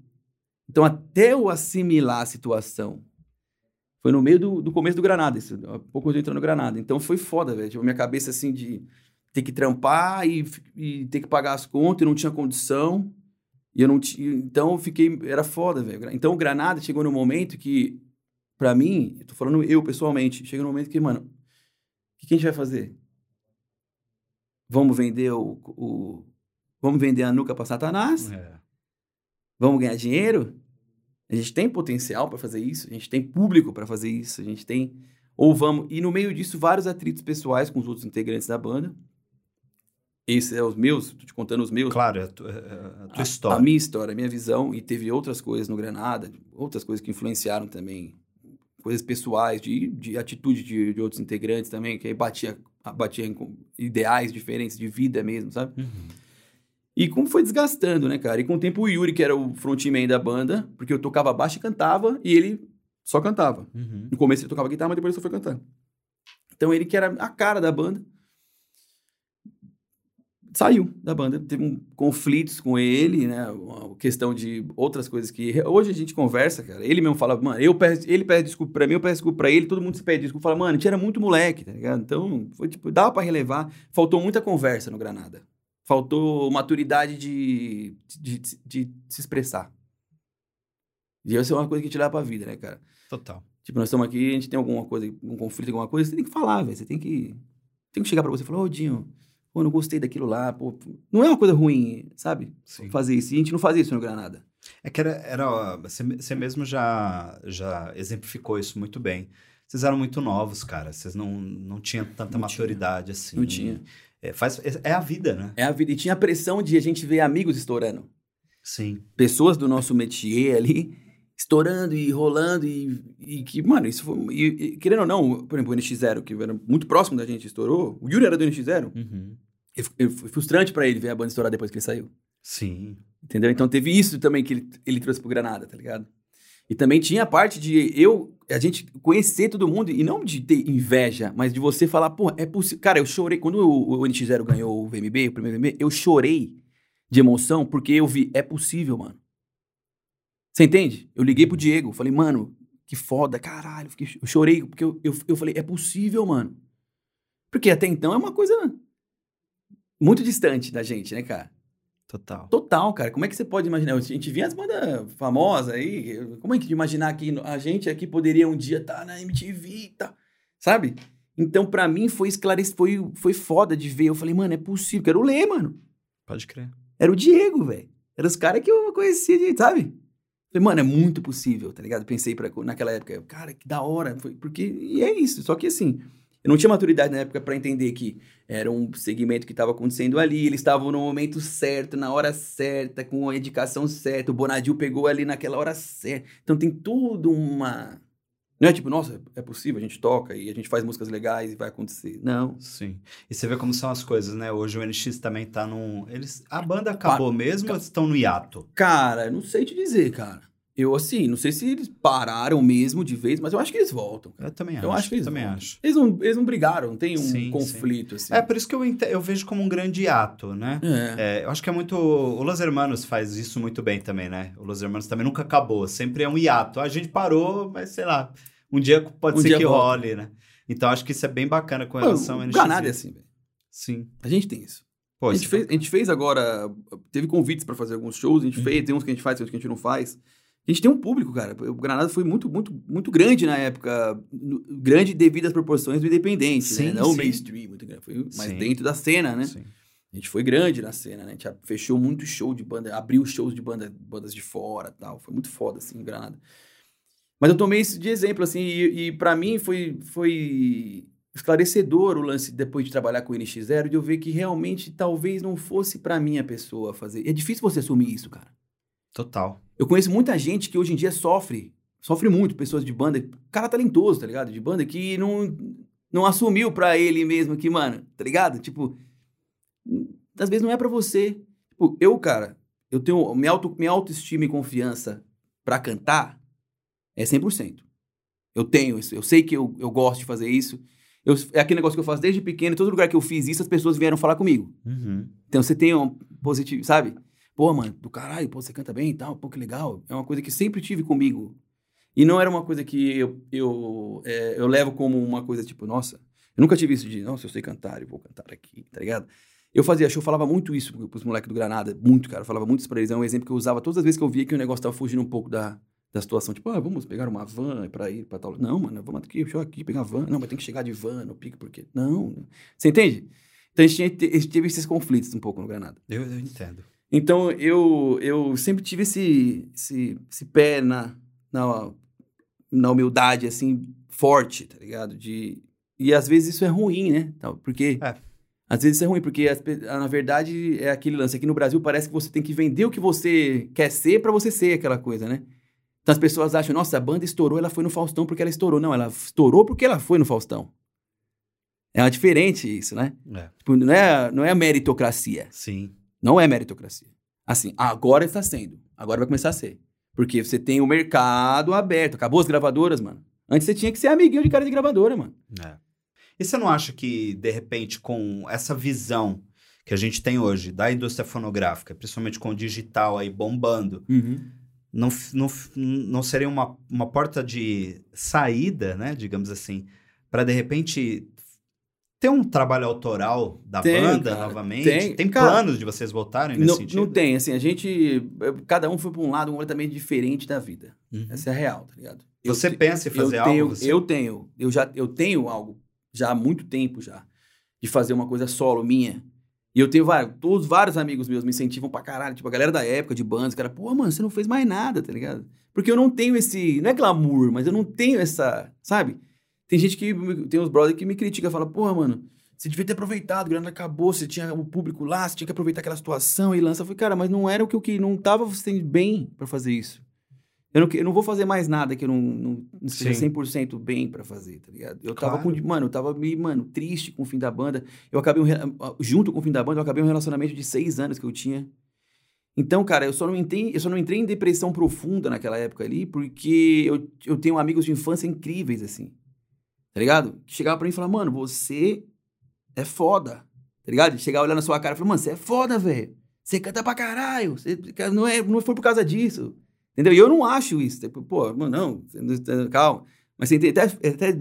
Então, até eu assimilar a situação, foi no meio do, do começo do Granada, isso, há pouco eu entrando no Granada. Então, foi foda, velho. Tipo, minha cabeça, assim, de ter que trampar e, e ter que pagar as contas, e não tinha condição. E eu não tinha. Então, eu fiquei. Era foda, velho. Então, o Granada chegou no momento que, pra mim, eu tô falando eu pessoalmente, chega no momento que, mano, o que, que a gente vai fazer? Vamos vender o, o vamos vender a nuca para Satanás? É. Vamos ganhar dinheiro? A gente tem potencial para fazer isso, a gente tem público para fazer isso, a gente tem ou vamos e no meio disso vários atritos pessoais com os outros integrantes da banda. Esses é os meus, tô te contando os meus. Claro, é a tua, é a tua A- história. A minha história, a minha visão, e teve outras coisas no Granada, outras coisas que influenciaram também, coisas pessoais, de, de atitude de, de outros integrantes também, que aí batia, batia em com- ideais diferentes de vida mesmo, sabe? Uhum. E como foi desgastando, né, cara? E com o tempo o Yuri, que era o frontman da banda, porque eu tocava baixo e cantava, e ele só cantava. Uhum. No começo ele tocava guitarra, mas depois ele só foi cantar. Então ele que era a cara da banda, saiu da banda. Teve um conflitos com ele, né? Uma questão de outras coisas que hoje a gente conversa, cara. Ele mesmo fala, mano, eu peço, ele pede desculpa pra mim, eu peço desculpa pra ele, todo mundo se pede desculpa. Fala, mano, a gente era muito moleque, tá ligado? Então, foi tipo, dava pra relevar. Faltou muita conversa no Granada. Faltou maturidade de, de, de, de se expressar. E isso é uma coisa que te leva pra vida, né, cara? Total. Tipo, nós estamos aqui, a gente tem alguma coisa, um conflito, alguma coisa, você tem que falar, velho. Você tem que. Tem que chegar pra você e falar, ô Dinho, pô, não gostei daquilo lá, pô. Não é uma coisa ruim, sabe? Sim. Fazer isso. E a gente não fazia isso no Granada. É que era, era você, mesmo já, já exemplificou isso muito bem. Vocês eram muito novos, cara. Vocês não, não tinham tanta Não tinha. maturidade assim. Não tinha. É, faz, é, é a vida, né? É a vida. E tinha a pressão de a gente ver amigos estourando. Sim. Pessoas do nosso métier ali, estourando e rolando. E, e que, mano, isso foi. E, e, querendo ou não, por exemplo, o NX0, que era muito próximo da gente, estourou. O Yuri era do NX0. Uhum. E foi- frustrante pra ele ver a banda estourar depois que ele saiu. Sim. Entendeu? Então teve isso também que ele, ele trouxe pro Granada, tá ligado? E também tinha a parte de eu, a gente conhecer todo mundo, e não de ter inveja, mas de você falar, pô, é possível. Cara, eu chorei. Quando o, o NX0 ganhou o VMB, o primeiro VMB, eu chorei de emoção, porque eu vi, é possível, mano. Você entende? Eu liguei pro Diego, falei, mano, que foda, caralho. fiquei- eu chorei, porque eu, eu, eu falei, é possível, mano. Porque até então é uma coisa muito distante da gente, né, cara? Total. Total, cara. Como é que você pode imaginar? A gente via as bandas famosas aí. Como é que imaginar que a gente aqui poderia um dia estar na MTV e tá, sabe? Então, pra mim, foi esclarecido, foi, foi foda de ver. Eu falei, mano, é possível. Quero ler, mano. Pode crer. Era o Diego, velho. Era os caras que eu conhecia, de- sabe? Falei, mano, é muito possível, tá ligado? Pensei pra, naquela época, cara, que da hora. Foi, porque, e é isso. Só que assim, eu não tinha maturidade na época pra entender que era um segmento que estava acontecendo ali, eles estavam no momento certo, na hora certa, com a indicação certa, o Bonadil pegou ali naquela hora certa. Então tem tudo uma. Não é tipo, nossa, é possível, a gente toca e a gente faz músicas legais e vai acontecer. Não. Sim. E você vê como são as coisas, né? Hoje o NX também tá num. Eles... A banda acabou mesmo ou eles estão no hiato? Cara, não sei te dizer, cara. Eu, assim, não sei se eles pararam mesmo de vez, mas eu acho que eles voltam. Eu também acho. Eu acho que eles também voltam. acho. Eles não, eles não brigaram, não tem um Sim, conflito, assim. É por isso que eu, eu vejo como um grande hiato, né? É. É, eu acho que é muito. O Los Hermanos faz isso muito bem também, né? O Los Hermanos também nunca acabou. Sempre é um hiato. A gente parou, mas sei lá. Um dia pode Um ser dia que volta. role, né? Então acho que isso é bem bacana com Mano, relação ao o NX. Granada é assim, velho. Sim. A gente tem isso. Pô, a, gente isso fez, a gente fez agora. Teve convites pra fazer alguns shows, a gente Uhum. fez, tem uns que a gente faz, tem uns que a gente não faz. A gente tem um público, cara. O Granada foi muito, muito, muito grande na época. Grande devido às proporções do independente, Sim, né? Não sim. mainstream, muito grande. Foi mais Sim. dentro da cena, né? Sim. A gente foi grande na cena, né? A gente fechou muito show de banda, abriu shows de banda, bandas de fora tal. Foi muito foda, assim, Granada. Mas eu tomei isso de exemplo, assim, e, e para mim foi, foi esclarecedor o lance, depois de trabalhar com o NX0, de eu ver que realmente talvez não fosse pra mim a pessoa fazer. É difícil você assumir isso, cara. Total. Eu conheço muita gente que hoje em dia sofre, sofre muito, pessoas de banda, cara talentoso, tá ligado? De banda que não, não assumiu pra ele mesmo que, mano, tá ligado? Tipo, às vezes não é pra você. Tipo, eu, cara, eu tenho minha, auto, minha autoestima e confiança pra cantar é 100%. Eu tenho isso, eu sei que eu, eu gosto de fazer isso. Eu, é aquele negócio que eu faço desde pequeno, em todo lugar que eu fiz isso, as pessoas vieram falar comigo. Uhum. Então você tem um positivo, sabe? Pô, mano, do caralho, pô, você canta bem e tal, pô, que legal. É uma coisa que sempre tive comigo. E não era uma coisa que eu, eu, é, eu levo como uma coisa tipo, nossa, eu nunca tive isso de, nossa, eu sei cantar, eu vou cantar aqui, tá ligado? Eu fazia show, falava muito isso pros moleques do Granada, muito, cara. Eu falava muito isso pra eles. É um exemplo que eu usava todas as vezes que eu via que o negócio tava fugindo um pouco da, da situação. Tipo, ah, vamos pegar uma van pra ir pra tal. Não, mano, vamos aqui, show aqui, pegar van. Não, mas tem que chegar de van no pique, porque. Não. Você entende? Então a gente, a gente teve esses conflitos um pouco no Granada. Eu, eu entendo. Então eu, eu sempre tive esse, esse, esse pé na, na, na humildade, assim, forte, tá ligado? De, e às vezes isso é ruim, né? Porque. É. Às vezes isso é ruim, porque as pe- na verdade é aquele lance. Aqui no Brasil parece que você tem que vender o que você quer ser pra você ser aquela coisa, né? Então as pessoas acham, nossa, a banda estourou, ela foi no Faustão porque ela estourou. Não, ela estourou porque ela foi no Faustão. É diferente isso, né? É. Tipo, não é, não é meritocracia. Sim. Não é meritocracia. Assim, agora está sendo. Agora vai começar a ser. Porque você tem o mercado aberto. Acabou as gravadoras, mano. Antes você tinha que ser amiguinho de cara de gravadora, mano. É. E você não acha que, de repente, com essa visão que a gente tem hoje da indústria fonográfica, principalmente com o digital aí bombando, não, não, não seria uma, uma porta de saída, né, digamos assim, para de repente ter um trabalho autoral da Tem, banda cara, novamente? tem. Cara, planos de vocês voltarem nesse Não, sentido? não tem, assim, a gente. Cada um foi pra um lado completamente diferente da vida. Uhum. Essa é a real, tá ligado? Eu Você te- pensa em fazer eu algo? tenho, você? Eu tenho. Eu já eu tenho algo já há muito tempo já. De fazer uma coisa solo minha. E eu tenho vários, todos vários amigos meus me incentivam pra caralho. Tipo, a galera da época de bandas, cara, pô, mano, você não fez mais nada, tá ligado? Porque eu não tenho esse. Não é glamour, mas eu não tenho essa. Sabe? Tem gente que. Tem uns brothers que me critica, fala, porra, mano, você devia ter aproveitado, o grana acabou, você tinha o público lá, você tinha que aproveitar aquela situação e lança. Eu falei, cara, mas não era o que eu que não tava você bem pra fazer isso. Eu não, eu não vou fazer mais nada que eu não, não, não esteja Sim. 100% bem pra fazer, tá ligado? Eu tava Claro. com. Mano, eu tava meio, mano, triste com o fim da banda. Eu acabei, um, re- junto com o fim da banda, eu acabei um relacionamento de seis anos que eu tinha. Então, cara, eu só não entrei, eu só não entrei em depressão profunda naquela época ali, porque eu, eu tenho amigos de infância incríveis, assim. Tá ligado? Que chegava pra mim e falava, mano, você é foda. Tá ligado? Chegar olhando na sua cara e falar, mano, você é foda, velho. Você canta pra caralho. Você, não, é, não foi por causa disso. Entendeu? E eu não acho isso. Tipo, pô, mano, não, não- calma. Mas você entende, até, é até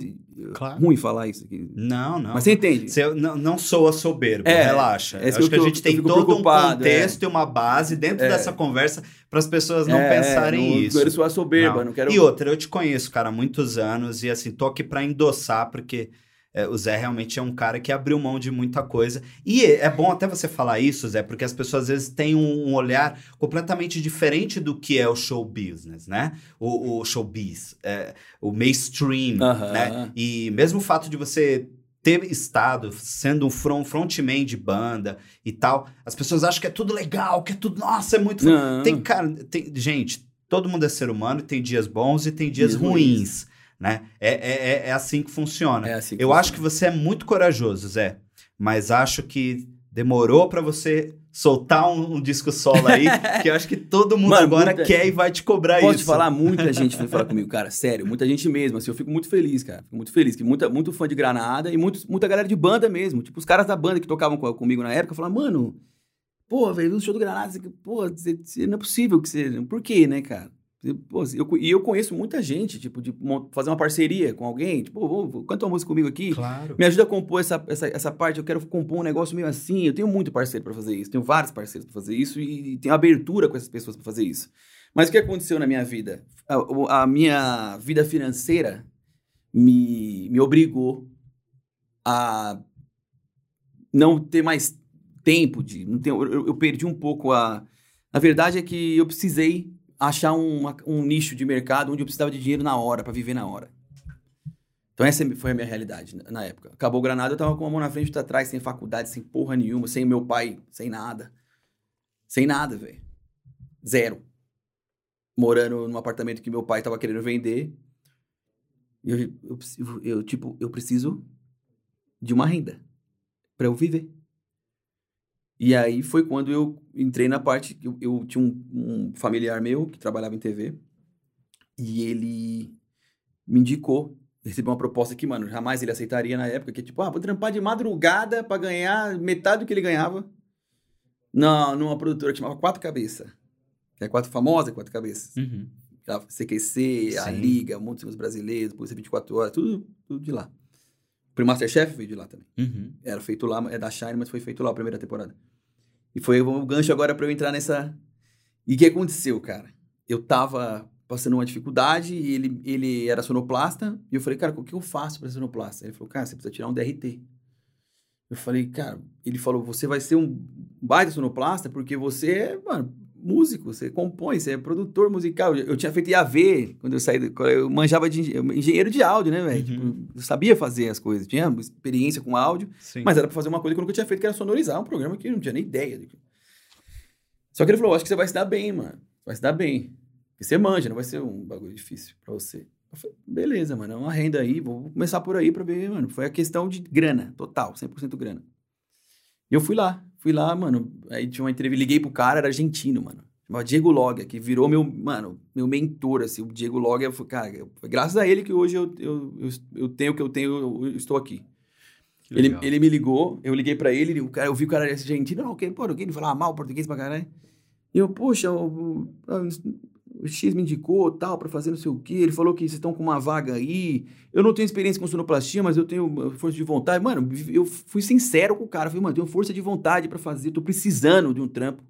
Claro. ruim falar isso aqui. Não, não. Mas você entende? Você não, não soa soberbo, É, relaxa. é isso Acho que que eu a gente tem todo um é. contexto e uma base dentro É. dessa conversa para as pessoas não É, pensarem não, isso. Não quero soar soberba, Não. não, quero... E outra, eu te conheço, cara, há muitos anos e assim, tô aqui para endossar, porque é, o Zé realmente é um cara que abriu mão de muita coisa. E é bom até você falar isso, Zé, porque as pessoas às vezes têm um, um olhar completamente diferente do que é o show business, né? O, o showbiz, é, o mainstream, né? E mesmo o fato de você ter estado sendo um front, frontman de banda e tal, as pessoas acham que é tudo legal, que é tudo, nossa, é muito Não. tem, cara, tem, gente, todo mundo é ser humano e tem dias bons e tem dias Dias ruins, né? É, é, é- é assim que funciona. É assim Eu funciona. acho que você é muito corajoso, Zé, mas acho que demorou pra você soltar um, um disco solo aí, [LAUGHS] que eu acho que todo mundo Mano, agora muita- quer e vai te cobrar Posso isso. te falar, muita gente foi falar comigo, cara, sério, muita gente mesmo, assim, eu fico muito feliz, cara, fico muito feliz, que muita, muito fã de Granada e muito, muita galera de banda mesmo, tipo, os caras da banda que tocavam com- comigo na época, falaram, mano, pô, velho, o show do Granada, pô, não é possível que você, por quê, né, cara? Pô, eu, e eu conheço muita gente, tipo, de fazer uma parceria com alguém, tipo, canta uma música comigo aqui, Claro. me ajuda a compor essa, essa, essa parte, eu quero compor um negócio meio assim. Eu tenho muito parceiro pra fazer isso, tenho vários parceiros pra fazer isso e, tenho abertura com essas pessoas pra fazer isso. Mas o que aconteceu na minha vida? A, a minha vida financeira me, me obrigou a não ter mais tempo de. Não ter, eu, eu perdi um pouco a. A verdade é que eu precisei achar uma- um nicho de mercado onde eu precisava de dinheiro na hora, pra viver na hora. Então essa foi a minha realidade na- época. Acabou o Granada, eu tava com uma mão na frente e outra atrás, sem faculdade, sem porra nenhuma, sem meu pai, sem nada. Sem nada, velho. Zero. Morando num apartamento que meu pai tava querendo vender. Eu, eu, eu, tipo, eu preciso de uma renda pra eu viver. E aí foi quando eu entrei na parte eu, eu tinha um, um familiar meu que trabalhava em TV e ele me indicou recebi uma proposta que, mano, jamais ele aceitaria na época, que é tipo, ah, vou trampar de madrugada pra ganhar metade do que ele ganhava. Não, numa produtora que chamava Quatro Cabeça. Que é quatro famosa, Quatro Cabeças. Uhum. A CQC, a Sim. Liga, Múltiplos Brasileiros, Polícia 24 Horas, tudo, tudo de lá. O Masterchef veio de lá também. Uhum. Era feito lá, é da Shine, mas foi feito lá a primeira temporada. E foi o gancho agora pra eu entrar nessa. E o que aconteceu, cara? Eu tava passando uma dificuldade e ele, ele era sonoplasta. E eu falei, cara, o que eu faço pra ser sonoplasta? Ele falou, cara, você precisa tirar um DRT. Eu falei, cara, ele falou, você vai ser um baita sonoplasta porque você mano, músico, você compõe, você é produtor musical. Eu, eu tinha feito IAV quando eu saí, do- eu manjava de engenheiro de áudio, né, velho? Uhum. Tipo, eu sabia fazer as coisas, tinha experiência com áudio. Sim. Mas era pra fazer uma coisa que eu nunca tinha feito, que era sonorizar um programa que eu não tinha nem ideia. Só que ele falou, acho que você vai se dar bem, mano. Vai se dar bem. Porque você manja, não vai ser um bagulho difícil pra você. Eu falei, beleza, mano, é uma renda aí, vou começar por aí pra ver, mano. Foi a questão de grana, total, 100% grana. E eu fui lá, fui lá, mano. Aí tinha uma entrevista, liguei pro cara, era argentino, mano. Chamava Diego Loggia, que virou meu, mano, meu mentor, assim. O Diego Loggia, foi, cara, foi graças a ele que hoje eu, eu, eu, eu tenho o que eu tenho, eu, eu estou aqui. Que Ele, ele me ligou, eu liguei pra ele, o cara, eu vi o cara argentino, não, que, pô, ele falava mal português pra caralho. E eu, poxa, o, o, o X me indicou, tal, pra fazer não sei o quê, ele falou que vocês estão com uma vaga aí, eu não tenho experiência com sonoplastia, mas eu tenho uh, força de vontade. Mano, eu fui sincero com o cara, falei, mano, eu tenho força de vontade pra fazer, tô precisando de um trampo.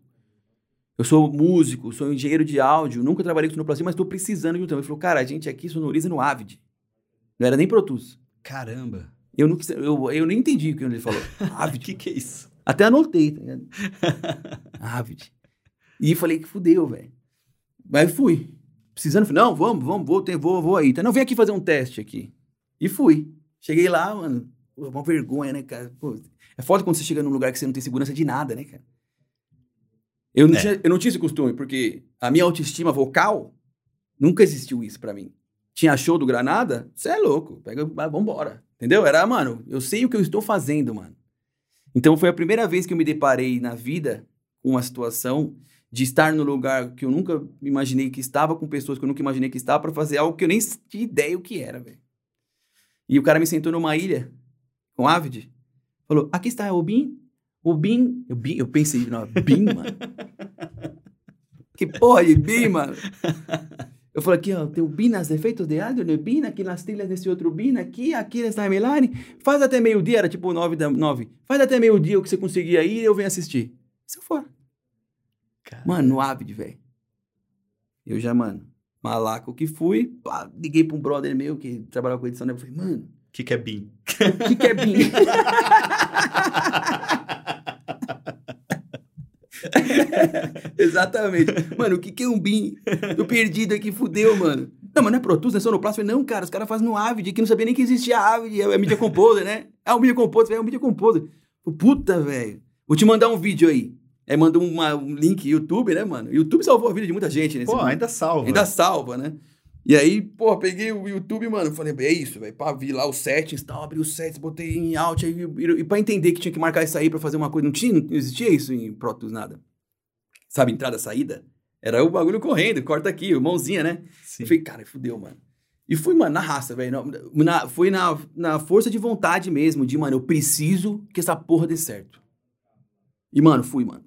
Eu sou músico, sou engenheiro de áudio, nunca trabalhei com sonoplastia, mas tô precisando de um trampo. Ele falou, cara, a gente aqui sonoriza no Avid. Não era nem Pro Tools. Caramba. Eu, não, eu, eu nem entendi o que ele falou. O [LAUGHS] Avid. que que é isso? Até anotei, tá ligado? Avid. E falei que fudeu, velho. Mas fui. Precisando, falei, não, vamos, vamos, vou, tem, vou, vou aí. Tá, não, vem aqui fazer um teste aqui. E fui. Cheguei lá, mano, uma vergonha, né, cara? Pô, é foda quando você chega num lugar que você não tem segurança de nada, né, cara? Eu não, É. tinha, eu não tinha esse costume, porque a minha autoestima vocal nunca existiu isso pra mim. Tinha show do Granada? Você é louco, pega, vambora. Entendeu? Era, mano, eu sei o que eu estou fazendo, mano. Então foi a primeira vez que eu me deparei na vida com uma situação de estar no lugar que eu nunca imaginei que estava, com pessoas que eu nunca imaginei que estava, pra fazer algo que eu nem tinha ideia o que era, velho. E o cara me sentou numa ilha com Avid, falou: aqui está o BIM. O BIM. Eu, BIM, eu pensei, não, BIM, mano. [LAUGHS] que porra de BIM, mano? Eu falei aqui, ó, tem o BIM nas efeitos de áudio, no BIM, aqui nas trilhas desse outro BIM, aqui, aqui nessa timeline. Faz até meio-dia, era tipo nove da nove. Faz até meio-dia o que você conseguir aí e eu venho assistir. Se eu for. Cara. Mano, no Avid, velho. Eu já, mano, malaco que fui, pá, liguei pra um brother meu que trabalhava com edição, né? Eu falei, mano, O que que é BIM? o [LAUGHS] que, que é BIM? [LAUGHS] Exatamente. Mano, o que, que é um BIM? Tô perdido aqui, fudeu, mano. Não, mas não é Pro Tools, não é Sonoplast? Não, cara, os caras fazem no Avid, que não sabia nem que existia Avid, é Media Composer, né? É o Media Composer, é o Media Composer. Puta, velho. Vou te mandar um vídeo aí. Aí mandou uma- um link YouTube, né, mano? YouTube salvou a vida de muita gente nesse Pô, mundo. ainda salva. Ainda salva, né? E aí, pô, peguei o YouTube, mano, falei, é isso, velho, pá, vi lá os settings, tal, abri os settings, botei em alt, aí, e, e pra entender que tinha que marcar isso aí pra fazer uma coisa, não tinha, não existia isso em Pro Tools, nada. Sabe, entrada, saída? Era o bagulho correndo, corta aqui, mãozinha, né? Sim. Eu falei, cara, fudeu, mano. E fui, mano, na raça, velho, na- foi na, na força de vontade mesmo, de, mano, eu preciso que essa porra dê certo. E, mano, fui, mano.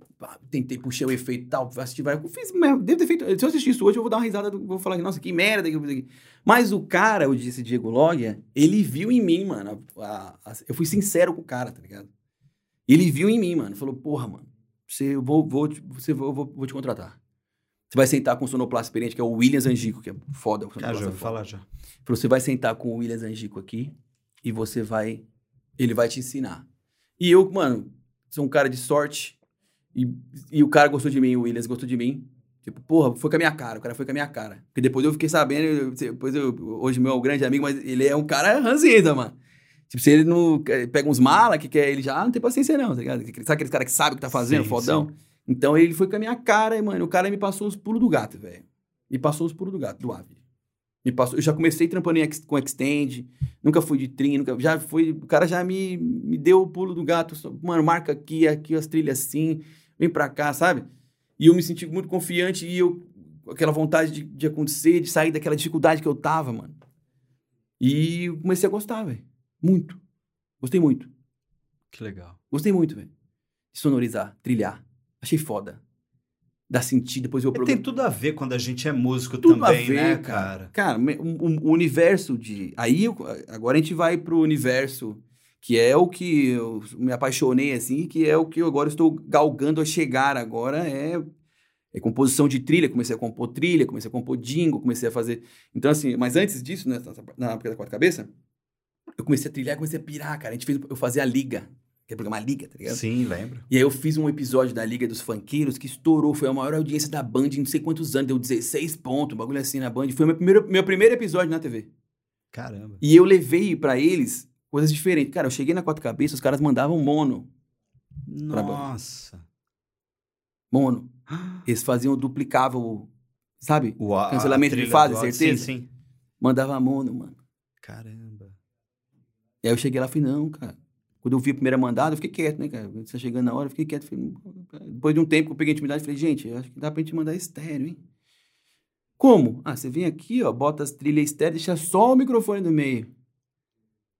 Tentei puxar o efeito e tal, assisti várias coisas. Fiz, merda, devo ter feito. Se eu assistir isso hoje, eu vou dar uma risada, vou falar, nossa, que merda que eu fiz aqui. Mas o cara, eu disse Diego Loggia, ele viu em mim, mano. a- a- eu fui sincero com o cara, tá ligado? Ele viu em mim, mano. Falou, porra, mano, você, eu vou, vou, te- você, vou, vou, vou te contratar. Você vai sentar com o sonoplasta experiente, que é o Williams Angico, que é foda. O sonoplasta já vou falar já. Falou, você vai sentar com o Williams Angico aqui e você vai. Ele vai te ensinar. E eu, mano, sou um cara de sorte. E, e o cara gostou de mim, o Williams gostou de mim. Tipo, porra, foi com a minha cara, o cara foi com a minha cara. Porque depois eu fiquei sabendo, eu- depois eu, hoje meu é um grande amigo, mas ele é um cara ranzinza, mano. Tipo, se ele não quer- pega uns mala que quer ele já, não tem paciência não, tá ligado? Sabe aquele cara que sabe o que tá fazendo, Sim, fodão? Então ele foi com a minha cara, e, mano, o cara me passou os pulos do gato, velho. Me passou os pulos do gato, do ave. Me passou, eu já comecei trampando ex- com Extend, nunca fui de trim, nunca, já foi, o cara já me, me deu o pulo do gato, mano, marca aqui, aqui as trilhas assim, vem pra cá, sabe? E eu me senti muito confiante e eu, aquela vontade de, de acontecer, de sair daquela dificuldade que eu tava, mano. E eu comecei a gostar, velho. Muito. Gostei muito. Que legal. Gostei muito, velho. Sonorizar, trilhar. Achei foda. Dá sentido, depois eu programa. Tem tudo a ver quando a gente é músico Tudo a também, ver, né, cara. cara? O, o universo de. Aí, eu- agora a gente vai pro universo que é o que eu me apaixonei, assim, que é o que eu agora estou galgando a chegar agora, é, é composição de trilha. Comecei a compor trilha, comecei a compor jingle, comecei a fazer. Então, assim, mas antes disso, né, na época da Quatro Cabeça, eu comecei a trilhar, comecei a pirar, cara. A gente fez, eu fazia a liga, aquele programa Liga, tá ligado? Sim, lembro. E aí eu fiz um episódio da Liga dos Funkeiros que estourou, foi a maior audiência da Band em não sei quantos anos, deu 16 pontos, um bagulho assim na Band. Foi o meu primeiro, meu primeiro episódio na TV. Caramba. E eu levei pra eles coisas diferentes. Cara, eu cheguei na Quatro Cabeças, os caras mandavam mono. Nossa. Mono. [GASPS] Eles faziam, duplicavam, sabe? O, a- a Cancelamento de fase, certeza? Sim, sim. Mandava mono, mano. Caramba. E aí eu cheguei lá e falei, não, cara. Quando eu vi a primeira mandada, eu fiquei quieto, né, cara? Você chegando na hora, eu fiquei quieto. Falei, "Hum, cara." Depois de um tempo que eu peguei intimidade, falei, gente, acho que dá pra gente mandar estéreo, hein? Como? Ah, você vem aqui, ó, bota as trilhas estéreo, deixa só o microfone no meio.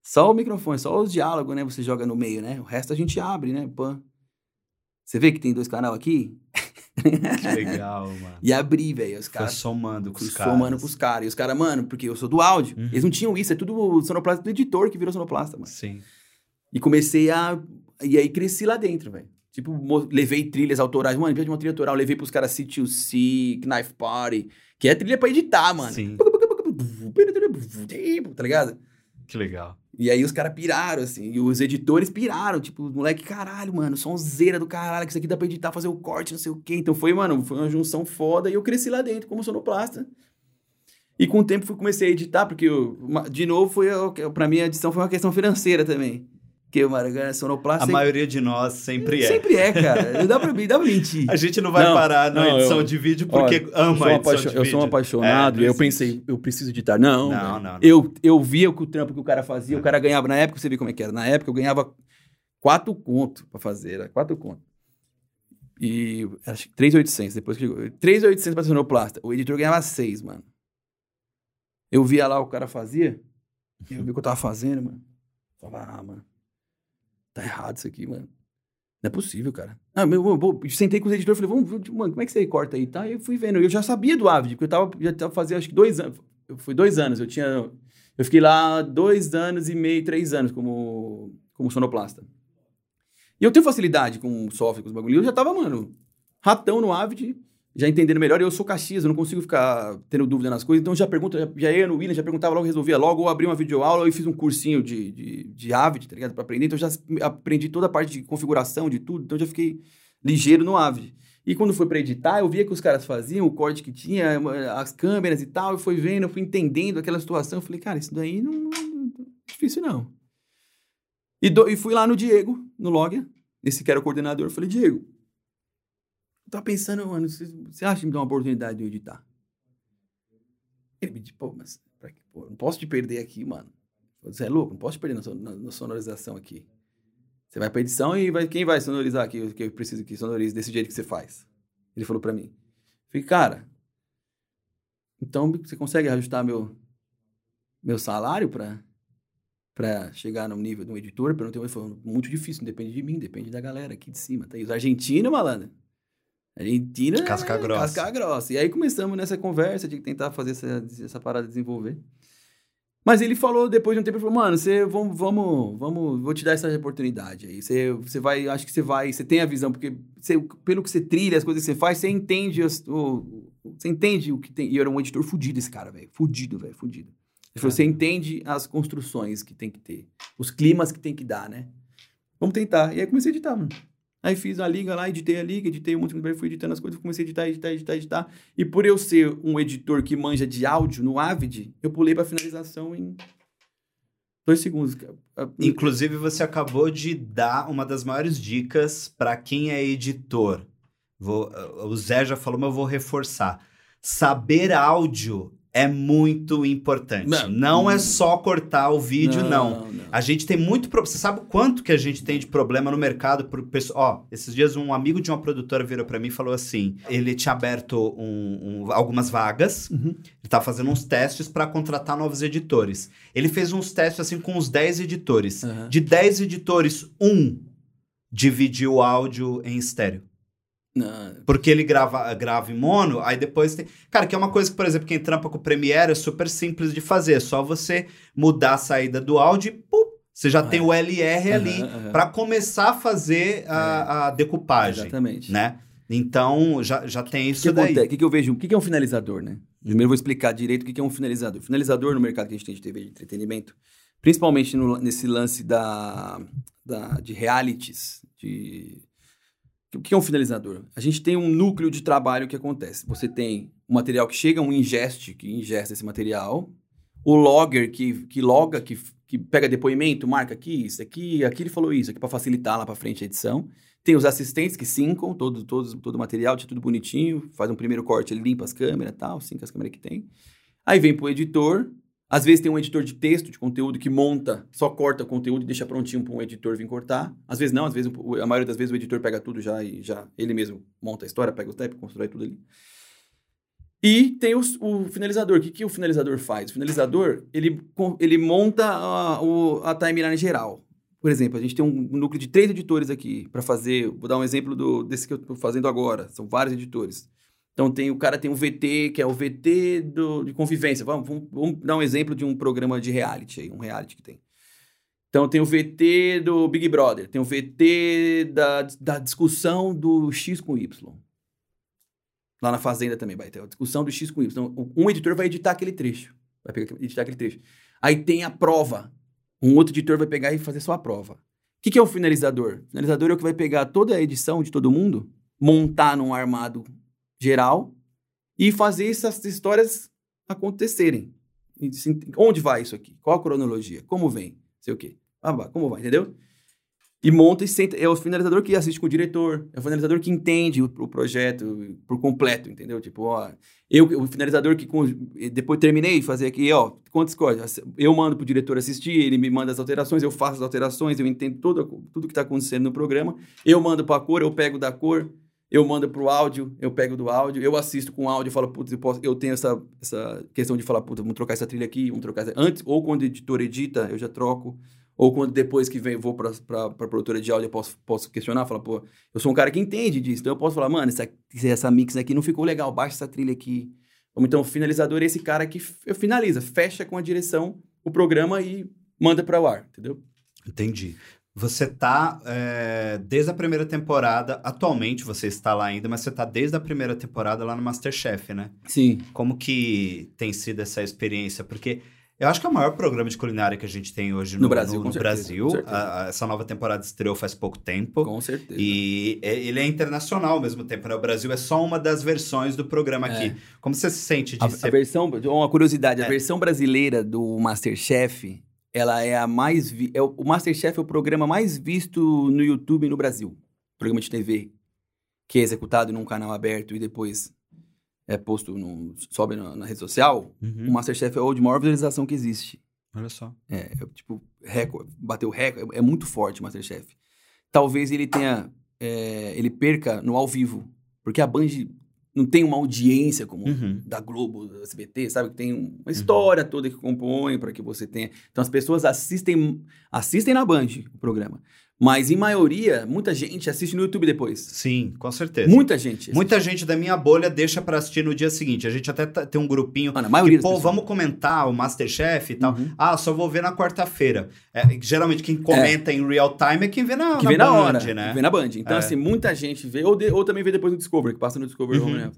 Só o microfone, só os diálogos, né? Você joga no meio, né? O resto a gente abre, né? Pã. Você vê que tem dois canal aqui? Que legal, mano. E abri, velho. Os caras somando com os caras. somando pros caras. E os caras, mano, porque eu sou do áudio. Uhum. Eles não tinham isso, é tudo sonoplasta do editor que virou sonoplasta, mano. Sim. E comecei a. E aí cresci lá dentro, velho. Tipo, levei trilhas autorais. Mano, em vez de uma trilha autoral, levei pros caras C2C, Knife Party, que é trilha pra editar, mano. Sim. Tá ligado? Que legal. E aí os caras piraram, assim. E os editores piraram. Tipo, os moleque, caralho, mano, sonzeira do caralho, que isso aqui dá pra editar, fazer o corte, não sei o quê. Então foi, mano, foi uma junção foda. E eu cresci lá dentro como sonoplasta. E com o tempo fui, comecei a editar, porque, eu, de novo, foi a- pra mim a edição foi uma questão financeira também. Porque, mano, é sonoplasta... A maioria de nós sempre é. Sempre é, cara. Dá pra, dá pra mentir. A gente não vai Não, parar na não, edição eu- de vídeo porque Olha, ama eu sou, a um edição de eu vídeo. sou um apaixonado É, e eu pensei, eu preciso editar. Não, Não, não, não. Eu, eu via o que o trampo que o cara fazia, o cara ganhava. Na época, você vê como é que era. Na época, eu ganhava quatro conto pra fazer. Era quatro conto. E acho que 3,800. Depois que chegou. 3,800 pra sonoplasta. O editor ganhava seis, mano. Eu via lá o cara fazia. Eu vi o que eu tava fazendo, mano. Falava, ah, mano. Tá errado isso aqui, mano. Não é possível, cara. Ah, meu, eu, eu sentei com os editores e falei, vamos, ver, mano, como é que você corta aí? Tá, eu fui vendo. Eu já sabia do Avid, porque eu tava, já tava fazendo acho que dois anos. Foi dois anos. Eu tinha. Eu fiquei lá dois anos e meio, três anos como, como sonoplasta. E eu tenho facilidade com software, com os bagulhos. Eu já tava, mano, ratão no Avid, já entendendo melhor. Eu sou Caxias, eu não consigo ficar tendo dúvida nas coisas. Então já pergunto, já, já ia no William, já perguntava logo, resolvia logo. Ou abri uma videoaula e fiz um cursinho de, de, de Avid, tá ligado? Pra aprender. Então já aprendi toda a parte de configuração, de tudo. Então já fiquei ligeiro no Avid. E quando foi pra editar, eu via que os caras faziam, o corte que tinha, as câmeras e tal, eu fui vendo, eu fui entendendo aquela situação. Eu falei, cara, isso daí não, não é difícil não. E, do- e fui lá no Diego, no Logger, esse que era o coordenador. Eu falei, Diego, tava pensando, mano, você, você acha que me dá uma oportunidade de eu editar? Ele me disse, pô, mas pra quê? Pô, não posso te perder aqui, mano. Você é louco, não posso te perder na, na- na sonorização aqui. Você vai pra edição e vai, quem vai sonorizar aqui? Que eu preciso que sonorize desse jeito que você faz. Ele falou pra mim. Falei, cara, então você consegue ajustar meu, meu salário pra, pra chegar no nível de um editor? Perguntei, ele falou, muito difícil, não depende de mim, depende da galera aqui de cima. Tá aí os argentinos, malandro. Argentina. é Casca grossa. Casca grossa. E aí começamos nessa conversa de tentar fazer essa, essa parada desenvolver. Mas ele falou, depois de um tempo, ele falou, mano, você, vamos, vamos, vamos, vou te dar essa oportunidade aí. Você, você vai, acho que você vai, você tem a visão, porque você, pelo que você trilha, as coisas que você faz, você entende, as- o, você entende o que tem. E eu era um editor fudido esse cara, velho. Fudido, velho, fudido. Ele falou, você entende as construções que tem que ter, os climas que tem que dar, né? Vamos tentar. E aí comecei a editar, mano. Aí fiz a liga lá, editei a liga, editei um monte de fui editando as coisas, comecei a editar, editar, editar, editar. E por eu ser um editor que manja de áudio no Avid, eu pulei pra finalização em dois segundos. Inclusive, você acabou de dar uma das maiores dicas para quem é editor. Vou- o Zé já falou, mas eu vou reforçar. Saber áudio é muito importante. Não. Não, é só cortar o vídeo, não. não. A gente tem muito problema. Você sabe o quanto que a gente tem de problema no mercado pro pessoal? Ó, esses dias um amigo de uma produtora virou pra mim e falou assim: ele tinha aberto um- um- algumas vagas, Uhum. ele tá fazendo uns testes pra contratar novos editores. Ele fez uns testes assim com uns 10 editores. Aham. De 10 editores, um dividiu o áudio em estéreo. Não. Porque ele grava, grava em mono, aí depois tem. Cara, que é uma coisa que, por exemplo, quem trampa com o Premiere é super simples de fazer. É só você mudar a saída do áudio e pum, você já Ah, tem é. o LR ali Aham, aham. para começar a fazer a, a decupagem, Exatamente. né? Então já, já tem O que, isso daí. O que, que eu vejo? O que, que é um finalizador, né? Primeiro eu vou explicar direito o que, que é um finalizador. Finalizador no mercado que a gente tem de TV de entretenimento, principalmente no- nesse lance da, da- de realities, de... O que é um finalizador? A gente tem um núcleo de trabalho que acontece. Você tem o material que chega, um ingeste, que ingesta esse material, o logger que, que loga, que, que pega depoimento, marca aqui, isso aqui, aqui ele falou isso, aqui para facilitar lá para frente a edição. Tem os assistentes que sincam todo, todo, todo o material, deixa tudo bonitinho, faz um primeiro corte, ele limpa as câmeras e tal, sinca as câmeras que tem. Aí vem pro editor. Às vezes tem um editor de texto, de conteúdo, que monta, só corta o conteúdo e deixa prontinho para um editor vir cortar. Às vezes não, às vezes o- a maioria das vezes o editor pega tudo já e já ele mesmo monta a história, pega os steps, constrói tudo ali. E tem o finalizador. O que, que o finalizador faz? O finalizador, ele, ele monta a, o- a timeline geral. Por exemplo, a gente tem um núcleo de três editores aqui para fazer. Vou dar um exemplo do, desse que eu estou fazendo agora. São vários editores. Então tem o cara tem um VT, que é o VT do, de convivência. Vamos, vamos, vamos dar um exemplo de um programa de reality aí, um reality que tem. Então tem o VT do Big Brother, tem o VT da, da discussão do X com Y. Lá na Fazenda também vai ter a discussão do X com Y. Então, um editor vai editar aquele trecho. Vai pegar, editar aquele trecho. Aí tem a prova. Um outro editor vai pegar e fazer só a prova. O que, que é o finalizador? O finalizador é o que vai pegar toda a edição de todo mundo, montar num armado geral e fazer essas histórias acontecerem. Onde vai isso aqui? Qual a cronologia? Como vem? Sei o quê. Ah, como vai, entendeu? E monta e senta. É o finalizador que assiste com o diretor. É o finalizador que entende o, o projeto por completo, entendeu? Tipo, ó, eu, o finalizador que depois terminei fazer aqui, ó, quantas coisas? Eu mando pro diretor assistir, ele me manda as alterações, eu faço as alterações, eu entendo tudo, tudo que tá acontecendo no programa. Eu mando pra cor, eu pego da cor, eu mando pro áudio, eu pego do áudio, eu assisto com áudio e falo, putz, eu, posso- eu tenho essa, essa questão de falar, puta, vamos trocar essa trilha aqui, vamos trocar essa... Antes, ou quando o editor edita, eu já troco. Ou quando depois que vem, vou pra, produtora de áudio, eu posso, posso questionar, falar, pô, eu sou um cara que entende disso, então eu posso falar, mano, essa, essa mix aqui não ficou legal, baixa essa trilha aqui. Ou então o finalizador é esse cara que finaliza, fecha com a direção o programa e manda para o ar, entendeu? Entendi. Você tá é, desde a primeira temporada, atualmente você está lá ainda, mas você tá desde a primeira temporada lá no Masterchef, né? Sim. Como que tem sido essa experiência? Porque eu acho que é o maior programa de culinária que a gente tem hoje no, No Brasil, no- no certeza, Brasil. A- a- essa nova temporada estreou faz pouco tempo. Com certeza. E é- ele é internacional ao mesmo tempo, né? O Brasil é só uma das versões do programa aqui. É. Como você se sente de A, a ser... versão, uma curiosidade, a É. versão brasileira do Masterchef, ela é a mais vi, é o, o Masterchef é o programa mais visto no YouTube no Brasil, programa de TV que é executado num canal aberto e depois é posto no sobe na, na rede social. Uhum. O Masterchef é o de maior visualização que existe. Olha só. É, é, tipo, recorde, bateu recorde, é muito forte o Masterchef. Talvez ele tenha, é, ele perca no ao vivo, porque a Band não tem uma audiência como Uhum. da Globo, do SBT, sabe? Que tem uma história toda que compõe para que você tenha. Então as pessoas assistem, assistem na Band o programa. Mas, em maioria, muita gente assiste no YouTube depois. Sim, com certeza. Muita gente. assiste. Muita gente da minha bolha deixa pra assistir no dia seguinte. A gente até tá- tem um grupinho. Mano, a maioria que, pô, vamos comentar o Masterchef e tal. Uhum. Ah, só vou ver na quarta-feira. É, geralmente quem comenta em real time é quem vê na, que na vem na Band, hora, né? que vem na Band. Então, É. assim, muita gente vê, ou, de- ou também vê depois no Discovery, que passa no Discovery Uhum. Home News.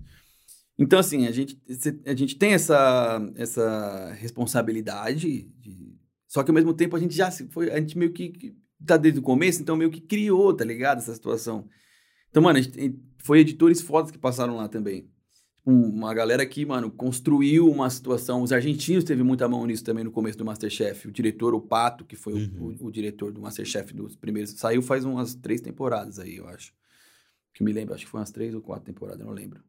Então, assim, a gente, a gente tem essa, essa responsabilidade, de- só que ao mesmo tempo a gente já foi, a gente meio que tá desde o começo, então meio que criou, tá ligado, essa situação. Então, mano, gente foi editores fodas que passaram lá também. Um- Uma galera que, mano, construiu uma situação. Os argentinos teve muita mão nisso também no começo do Masterchef. O diretor, o Pato, que foi o- Uhum. o, o diretor do Masterchef dos primeiros, saiu faz umas três temporadas aí, eu acho. Que me lembro, acho que foi umas três ou quatro temporadas, eu não lembro.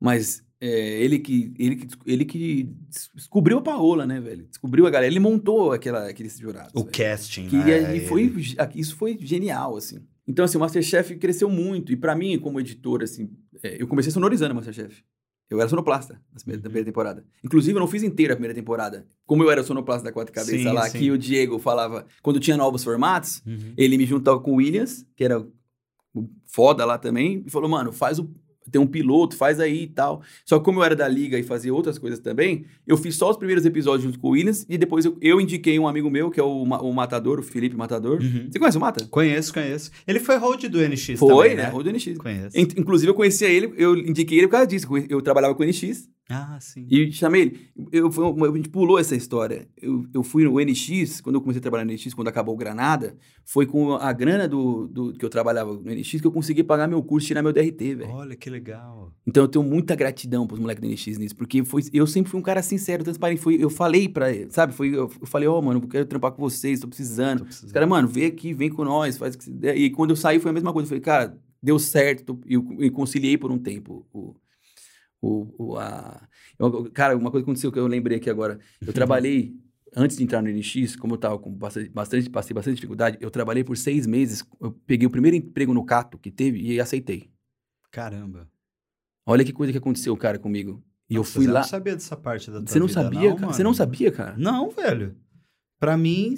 Mas é, ele, que, ele, que, ele que des- descobriu a Paola, né, velho? Descobriu a galera. Ele montou aquela, aqueles jurados. O velho. casting, Que né? e foi, isso foi genial, assim. Então, assim, o Masterchef cresceu muito. E pra mim, como editor, assim, é, eu comecei sonorizando o Masterchef. Eu era sonoplasta na primeira, Uhum. na primeira temporada. Inclusive, eu não fiz inteira a primeira temporada. Como eu era sonoplasta da Quatro Cabeças Sim, lá, sim. que o Diego falava... Quando tinha novos formatos, Uhum. ele me juntava com o Williams, que era foda lá também, e falou, mano, faz o. Tem um piloto, faz aí e tal. Só que como eu era da liga e fazia outras coisas também, eu fiz só os primeiros episódios junto com o Williams e depois eu, eu indiquei um amigo meu, que é o, Ma- o Matador, o Felipe Matador. Uhum. Você conhece o Mata? Conheço, conheço. Ele foi hold do NX Foi, também, né? né? O do NX. Conheço. In- Inclusive, eu conhecia ele, eu indiquei ele por causa disso. Eu eu trabalhava com o NX Ah, sim. e chamei ele. Eu, uma- a gente pulou essa história. Eu, eu fui no NX, quando eu comecei a trabalhar no NX, quando acabou o Granada, foi com a grana do, do que eu trabalhava no NX que eu consegui pagar meu curso e tirar meu DRT, velho. Olha que legal. Então eu tenho muita gratidão pros moleques do NX nisso, porque foi, eu sempre fui um cara sincero, transparente. Foi, eu falei pra ele, sabe? Foi, eu, eu falei, ó, mano, eu quero trampar com vocês, tô precisando. Tô Os precisando. caras, mano, vem aqui, vem com nós, faz o que você der. E quando eu saí foi a mesma coisa. Eu falei, cara, deu certo. tô- Eu, conciliei por um tempo o. o, o a... eu- cara, uma coisa aconteceu que eu lembrei aqui agora. Eu trabalhei, [LAUGHS] antes de entrar no NX, como eu tava com bastante, bastante, passei bastante dificuldade, eu trabalhei por seis meses. Eu peguei o primeiro emprego no Cato que teve e aceitei. Caramba. Olha que coisa que aconteceu, cara, comigo. E eu Nossa, fui eu lá. não sabia dessa parte da tua Você não vida, sabia, não, cara? mano. Você não sabia, cara? Não, velho. Pra mim,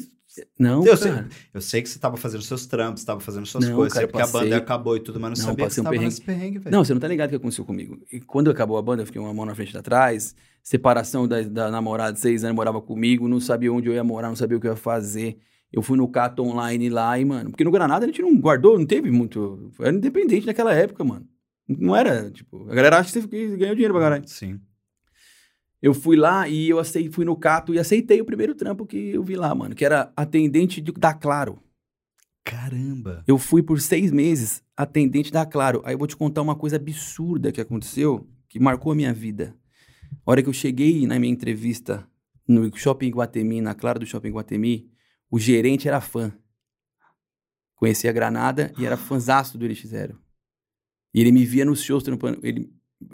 Não, Eu sei- cara. eu sei que você tava fazendo seus trampos, tava fazendo suas Não, coisas, cara, sei porque a passei- banda acabou e tudo, mas não, Não, sabia que você um tava perrengue. nesse perrengue, velho. Não, você não tá ligado o que aconteceu comigo. E quando acabou a banda, eu fiquei uma mão na frente e atrás. Separação da, da namorada de seis anos, morava comigo, não sabia onde eu ia morar, não sabia o que eu ia fazer. Eu fui no Cato Online lá e, mano, porque no Granada a gente não guardou, não teve muito. Era independente naquela época, mano. Não era, tipo, a galera acha que você ganhou dinheiro pra caralho. Sim. Eu fui lá e eu acei, fui no Cato e aceitei o primeiro trampo que eu vi lá, mano, que era atendente de, da Claro. Caramba. Eu fui por seis meses atendente da Claro. Aí eu vou te contar uma coisa absurda que aconteceu, que marcou a minha vida. A hora que eu cheguei na minha entrevista no Shopping Guatemi, na Claro do Shopping Guatemi, o gerente era fã. Conhecia a Granada e era fãzaço do NX0. E ele me via nos shows trampando. Ele,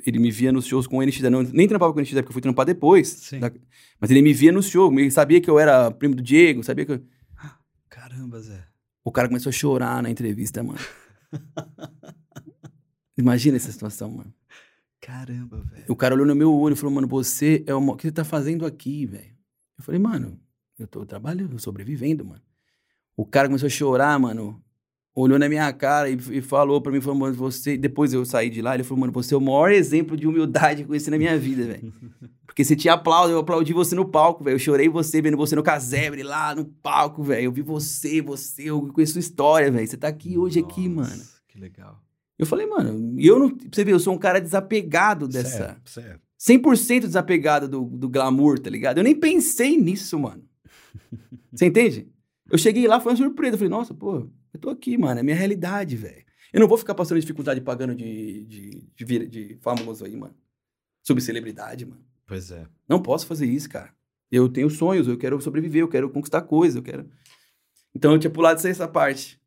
ele me via nos shows com o NX0. Não, nem trampava com o NX0 porque eu fui trampar depois. Da- mas ele me via nos shows. Ele sabia que eu era primo do Diego, sabia que eu... [GASPS] Caramba, Zé. O cara começou a chorar na entrevista, mano. [LAUGHS] Imagina essa situação, mano. Caramba, velho. O cara olhou no meu olho e falou, mano, você é uma... O que você tá fazendo aqui, velho? Eu falei, mano, eu tô trabalhando, sobrevivendo, mano. O cara começou a chorar, mano. Olhou na minha cara e, e falou pra mim, falou, mano, você... Depois eu saí de lá, ele falou, mano, você é o maior exemplo de humildade que eu conheci na minha vida, velho. [LAUGHS] Porque você tinha aplauso, eu aplaudi você no palco, velho. Eu chorei você, vendo você no casebre lá no palco, velho. Eu vi você, você, eu conheço sua história, velho. Você tá aqui hoje, aqui, Nossa, mano. Que legal. Eu falei, mano, eu não. Você vê, eu sou um cara desapegado dessa. Certo, certo. 100% desapegado do, do glamour, tá ligado? Eu nem pensei nisso, mano. [LAUGHS] Você entende? Eu cheguei lá, foi uma surpresa. Eu falei, nossa, pô, eu tô aqui, mano. É minha realidade, velho. Eu não vou ficar passando dificuldade pagando de, de, de, de famoso aí, mano. Subcelebridade, mano. Pois é. Não posso fazer isso, cara. Eu tenho sonhos, eu quero sobreviver, eu quero conquistar coisas, eu quero. Então eu tinha pulado essa parte.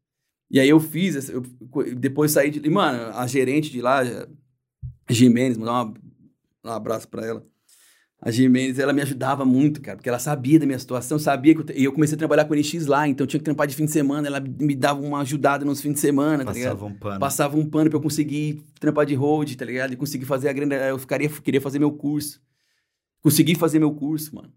E aí eu fiz, essa- eu, depois saí de. e, Mano, a gerente de lá, Jimenez, mandar um abraço pra ela. A Jimenez, ela me ajudava muito, cara, porque ela sabia da minha situação, sabia que eu. E eu comecei a trabalhar com o NX lá, então eu tinha que trampar de fim de semana, ela me dava uma ajudada nos fins de semana, tá ligado? Passava um pano. Passava um pano pra eu conseguir trampar de hold, tá ligado? E conseguir fazer a grana. Eu ficaria, queria fazer meu curso. Consegui fazer meu curso, mano.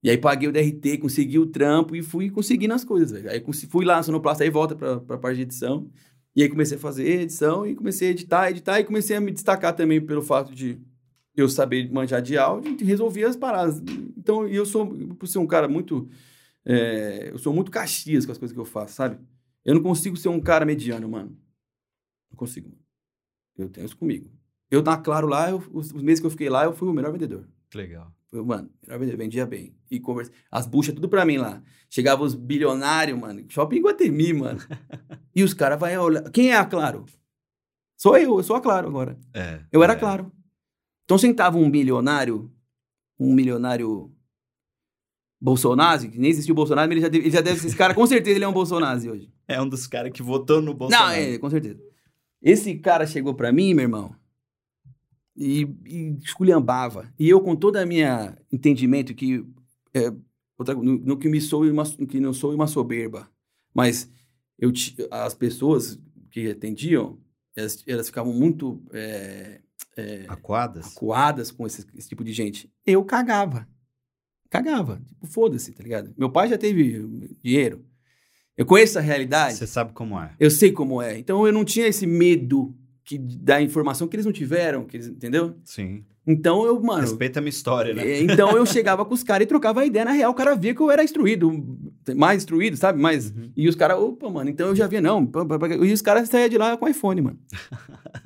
E aí paguei o DRT, consegui o trampo e fui conseguindo as coisas, velho. Aí fui lá na Sonoplasta, aí volta pra, pra parte de edição. E aí comecei a fazer edição e comecei a editar, editar e comecei a me destacar também pelo fato de eu saber manjar de áudio e resolver as paradas. Então, eu sou, por ser um cara muito. é, eu sou muito caxias com as coisas que eu faço, sabe? Eu não consigo ser um cara mediano, mano. Não consigo. Eu tenho isso comigo. Eu na Claro lá, eu- os, meses que eu fiquei lá, eu fui o melhor vendedor. Legal. Eu, mano, melhor vendedor, vendia bem. E conversa... As buchas tudo pra mim lá. Chegava os bilionários, mano. Shopping Guatemi, mano. [LAUGHS] e os caras vão olhar. Quem é a Claro? Sou eu, eu sou a Claro agora. É. Eu era é. Claro. Então sentava um milionário, um milionário Bolsonaro, que nem existiu o Bolsonaro, mas ele já deve, ele já deve esse cara, com certeza ele é um Bolsonaro hoje. É um dos caras que votou no Bolsonaro. Não, é, com certeza. Esse cara chegou pra mim, meu irmão, e, e esculhambava. E eu, com toda a minha entendimento que é, outra- no, no que me sou uma, que não sou uma soberba, mas eu as pessoas que atendiam, elas, elas ficavam muito é, é, Aquadas? acuadas com esse, esse tipo de gente. Eu cagava. Cagava. Tipo, foda-se, tá ligado? Meu pai já teve dinheiro. Eu conheço a realidade. Você sabe como é. Eu sei como é. Então eu não tinha esse medo que, da informação que eles não tiveram, que eles, entendeu? Sim. Então eu, mano. Respeita a minha história, né? é, Então eu chegava com os caras e trocava a ideia. Na real, o cara via que eu era instruído, mais instruído, sabe? Mais. Uhum. E os caras, opa, mano, então eu já via, não. E os caras saíam de lá com iPhone, mano. [LAUGHS]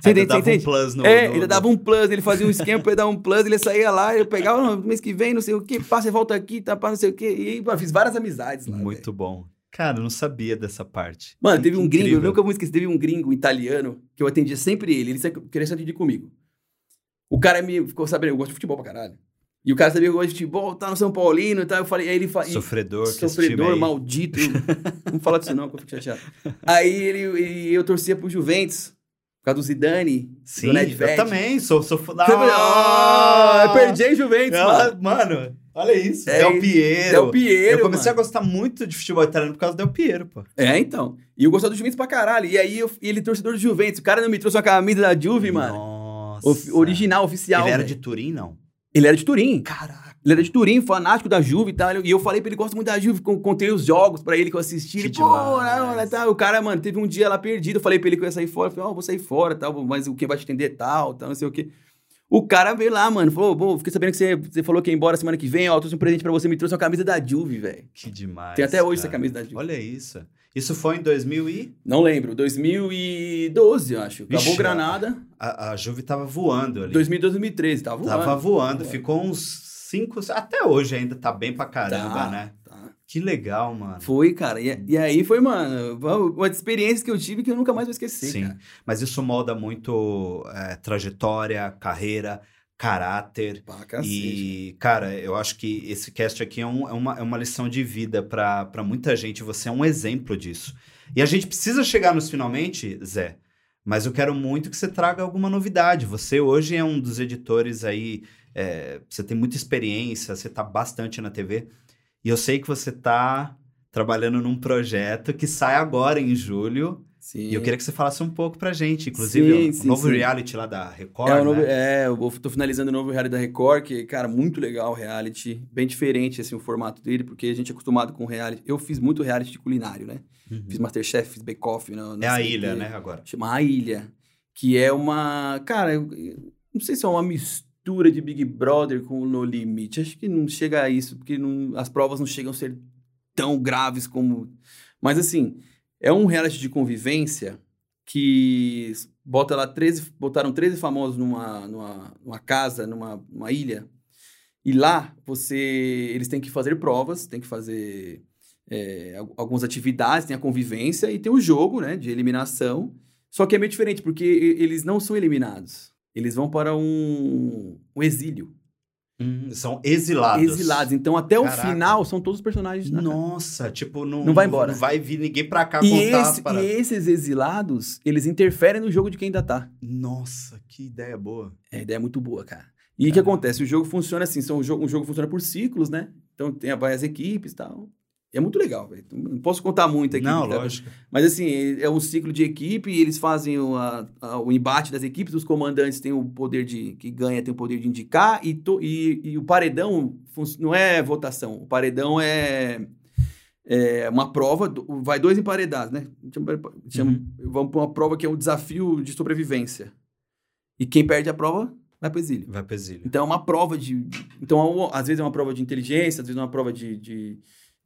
Você Ainda entende? Dava um entende? plus no, é, no- ele no- dava um plus, ele fazia um esquema pra ele dar um plus, ele saía lá, eu pegava no mês que vem, não sei o quê, passa e volta aqui, tá, pá, não sei o quê. E mano, fiz várias amizades lá. Muito bom. Cara, eu não sabia dessa parte. Mano, Que- teve que um gringo, eu incrível. nunca vou esquecer, teve um gringo italiano que eu atendia sempre ele, ele sempre queria se atender comigo. O cara me ficou sabendo, eu gosto de futebol pra caralho. E o cara sabia que eu gosto de futebol, tá no São Paulino e tal. Eu falei, aí ele fa... e- Sofredor, que esse time Sofredor, maldito. Não fala disso não, que eu fico chateado. Aí ele, ele- eu torcia pro Juventus, causa do Zidane, Sim, do Nedved. eu também, sou, sou da... Ah, eu perdi em Juventus, Ah, mano. mano, olha isso. É, Del Piero. Del Piero, Eu comecei mano. a gostar muito de futebol italiano por causa do Del Piero, pô. É, então. E eu gostava do Juventus pra caralho. E aí eu, ele torcedor do Juventus. O cara não me trouxe uma camisa da Juve, mano. Nossa. Original, oficial. Ele era velho. de Turim, não? Ele era de Turim. Caraca. Ele era de Turim, fanático da Juve e tal. E eu falei pra ele, gosto muito da Juve, con- contei os jogos pra ele que eu assisti. Que Ele, pô, não, não, tal. O cara, mano, teve um dia lá perdido. Eu falei pra ele que eu ia sair fora. Eu falei, ó, vou sair fora, tal, mas o quem vai te atender tal, tal, não sei o quê. O cara veio lá, mano, falou, pô, fiquei sabendo que você, você falou que ia embora semana que vem, ó, trouxe um presente pra você, me trouxe uma camisa da Juve, velho. Que demais. Tem até hoje essa cara. camisa da Juve. Olha isso. Isso foi em 2000 e... Não lembro, 2012, eu acho. Acabou Vixe, Granada, A, a Juve tava voando ali. 2012, 2013, tava voando. Tava voando. Ficou uns cinco... Até hoje ainda tá bem pra caramba, Tá, né? tá. Que legal, mano. Foi, cara. E, e aí foi, mano, uma experiência que eu tive que eu nunca mais vou esquecer, Sim. cara. Mas isso molda muito é, trajetória, carreira, caráter. Pá. E, cara, eu acho que esse cast aqui é, um- é uma, é uma lição de vida pra muita gente. Você é um exemplo disso. E a gente precisa chegar nos finalmente, Zé. Mas eu quero muito que você traga alguma novidade. Você hoje é um dos editores aí. É, você tem muita experiência, você tá bastante na TV. E eu sei que você tá trabalhando num projeto que sai agora em julho. Sim. E eu queria que você falasse um pouco pra gente. Inclusive, Sim, o sim, novo reality lá da Record, É, novo, né? é, eu tô finalizando o novo reality da Record, que, cara, muito legal o reality. Bem diferente, assim, o formato dele, porque a gente é acostumado com reality. Eu fiz muito reality de culinário, né? Uhum. Fiz Masterchef, fiz Bake Off. No É a ilha, né, agora. Chama A Ilha. Que é uma... Cara, eu não sei se é uma mistura de Big Brother com No Limite. Acho que não chega a isso, porque não- as provas não chegam a ser tão graves como... Mas, assim, é um reality de convivência que bota lá 13, botaram 13 famosos numa, numa, numa casa, numa, numa ilha, e lá você eles têm que fazer provas, têm que fazer é, al- algumas atividades, tem a convivência e tem o jogo, né, de eliminação. Só que é meio diferente, porque eles não são eliminados. Eles vão para um, um exílio. Hum, são exilados. Exilados. Então, até o Caraca. final, são todos os personagens. na- Nossa, tipo, não, Não vai embora. Não vai vir ninguém pra cá E, contar esse- e paradas. esses exilados, eles interferem no jogo de quem ainda tá. Nossa, que ideia boa. É, ideia é muito boa, cara. E o que acontece? O jogo funciona assim, são, o jogo, um jogo funciona por ciclos, né? Então tem várias equipes e tal. É muito legal, velho. Não posso contar muito aqui. não, tá? lógico. Mas assim, é um ciclo de equipe eles fazem o, a- a- o embate das equipes, os comandantes têm o poder de. que ganha tem o poder de indicar, e, to- e, e o paredão não é votação, o paredão é. é uma prova, do- vai dois emparedados, né? Chama, chama- Uhum. Vamos para uma prova que é o desafio de sobrevivência. E quem perde a prova vai para exílio. Vai pro exílio. Então é uma prova de. Então, às vezes é uma prova de inteligência, às vezes é uma prova de, de,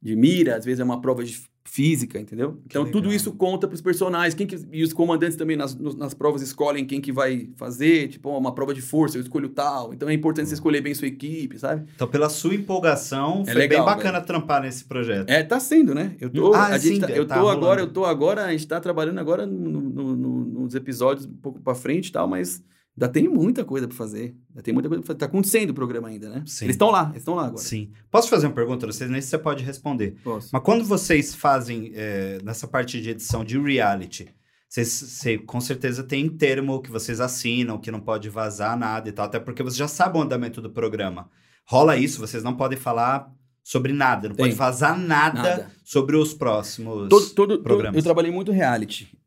de mira, às vezes é uma prova de física, entendeu? Então tudo isso conta para os personagens. Quem que- e os comandantes também nas, nas provas escolhem quem que vai fazer. Tipo, uma prova de força, eu escolho tal. Então é importante você escolher bem sua equipe, sabe? Então, pela sua empolgação, É foi legal, bem bacana trampar nesse projeto. É, tá sendo, né? Eu tô, Ah, a gente sim, tá- eu tá tô rolando. agora, eu tô agora, a gente tá trabalhando agora no, no- no- nos episódios um pouco para frente e tal, mas ainda tem muita coisa para fazer. Ainda tem muita coisa pra fazer. Tá acontecendo o programa ainda, né? Sim. Eles estão lá, eles estão lá agora. Sim. Posso fazer uma pergunta? Não sei nem se você pode responder. Posso. Mas quando vocês fazem é, nessa parte de edição de reality, vocês, você com certeza tem termo que vocês assinam, que não pode vazar nada e tal, até porque você já sabe o andamento do programa. Rola isso, vocês não podem falar sobre nada, não Tem. pode vazar nada, Nada. sobre os próximos Todo, todo, todo- programas. eu trabalhei muito reality.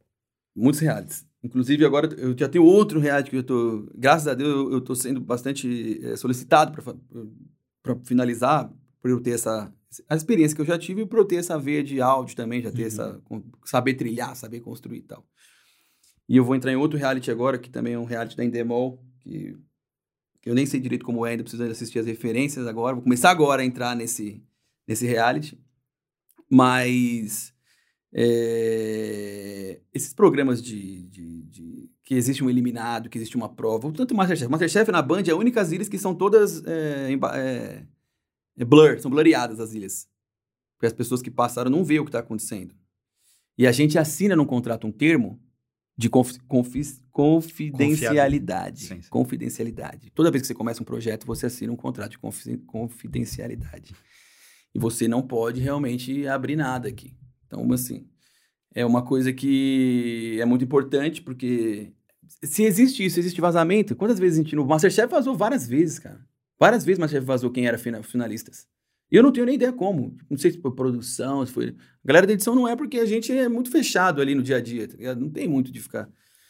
Muitos realities. Inclusive, agora eu já tenho outro reality que eu tô. Graças a Deus, eu, tô sendo bastante eh, solicitado para finalizar, por eu ter essa, a experiência que eu já tive para eu ter essa veia de áudio também, já ter Uhum. essa. saber trilhar, saber construir e tal. E eu vou entrar em outro reality agora, que também é um reality da Endemol, que, que eu nem sei direito como é, ainda preciso assistir as referências agora. Vou começar agora a entrar nesse, nesse reality. Mas. É, esses programas de, de- de- que existe um eliminado, que existe uma prova, tanto o Masterchef. Masterchef na Band é a única ilhas que são todas é, é, é blur, são blurreadas as ilhas. Porque as pessoas que passaram não vê o que está acontecendo. E a gente assina num contrato um termo de confis- confidencialidade. Sim, sim. Confidencialidade. Toda vez que você começa um projeto, você assina um contrato de confi- confidencialidade. E você não pode realmente abrir nada aqui. Então, assim, é uma coisa que é muito importante, porque se existe isso, existe vazamento, quantas vezes a gente... No Masterchef vazou várias vezes, cara. Várias vezes o Masterchef vazou quem era fina- finalistas. E eu não tenho nem ideia como. Não sei se foi produção, se foi... A galera da edição não é porque a gente é muito fechado ali no dia a dia, tá? Não tem muito de ficar...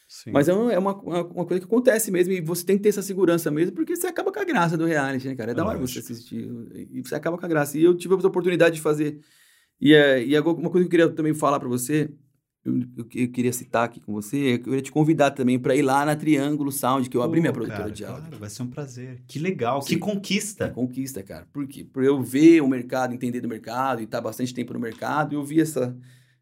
Sim. Mas é, uma, é uma, uma- coisa que acontece mesmo e você tem que ter essa segurança mesmo, porque você acaba com a graça do reality, né, cara? É da hora você assistir e você acaba com a graça. E eu tive a oportunidade de fazer. E, é, e agora, uma coisa que eu queria também falar pra você, eu, eu que- eu queria citar aqui com você, é que eu queria te convidar também pra ir lá na Triângulo Sound, que eu abri minha produtora cara, de áudio. Claro, vai ser um prazer. Que legal, Sim. que conquista. Conquista, cara. Por quê? Por eu ver o mercado, entender do mercado e estar bastante tempo no mercado, eu vi essa,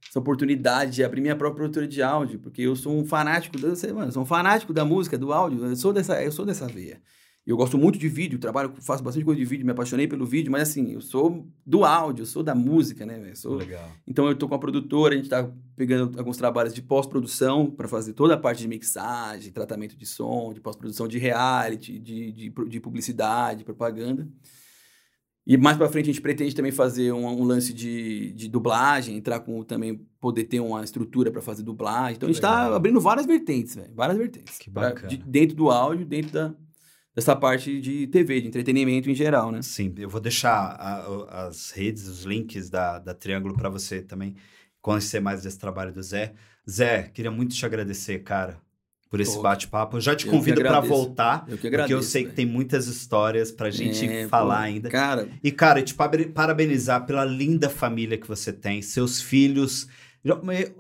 essa oportunidade de abrir minha própria produtora de áudio, porque eu sou um fanático da, sei, mano, sou um fanático da música, do áudio, eu sou dessa, eu sou dessa veia. Eu gosto muito de vídeo, trabalho, faço bastante coisa de vídeo, me apaixonei pelo vídeo, mas assim, eu sou do áudio, eu sou da música, né, velho? Sou- Legal. Então eu tô com a produtora, a gente tá pegando alguns trabalhos de pós-produção para fazer toda a parte de mixagem, tratamento de som, de pós-produção de reality, de, de, de publicidade, propaganda. E mais para frente a gente pretende também fazer um, um lance de, de dublagem, entrar com também poder ter uma estrutura para fazer dublagem. Então a gente tá Legal. abrindo várias vertentes, velho, várias vertentes. Que Pra- bacana. de- dentro do áudio, dentro da, dessa parte de TV, de entretenimento em geral, né? Sim, eu vou deixar a- as redes, os links da, da Triângulo para você também conhecer mais desse trabalho do Zé. Zé, queria muito te agradecer, cara, por esse bate-papo. Eu já te eu convido para agradeço. voltar, Eu que porque agradeço. eu sei que tem muitas histórias pra gente É, falar pô, ainda. Cara, E, cara, te parabenizar pela linda família que você tem, seus filhos.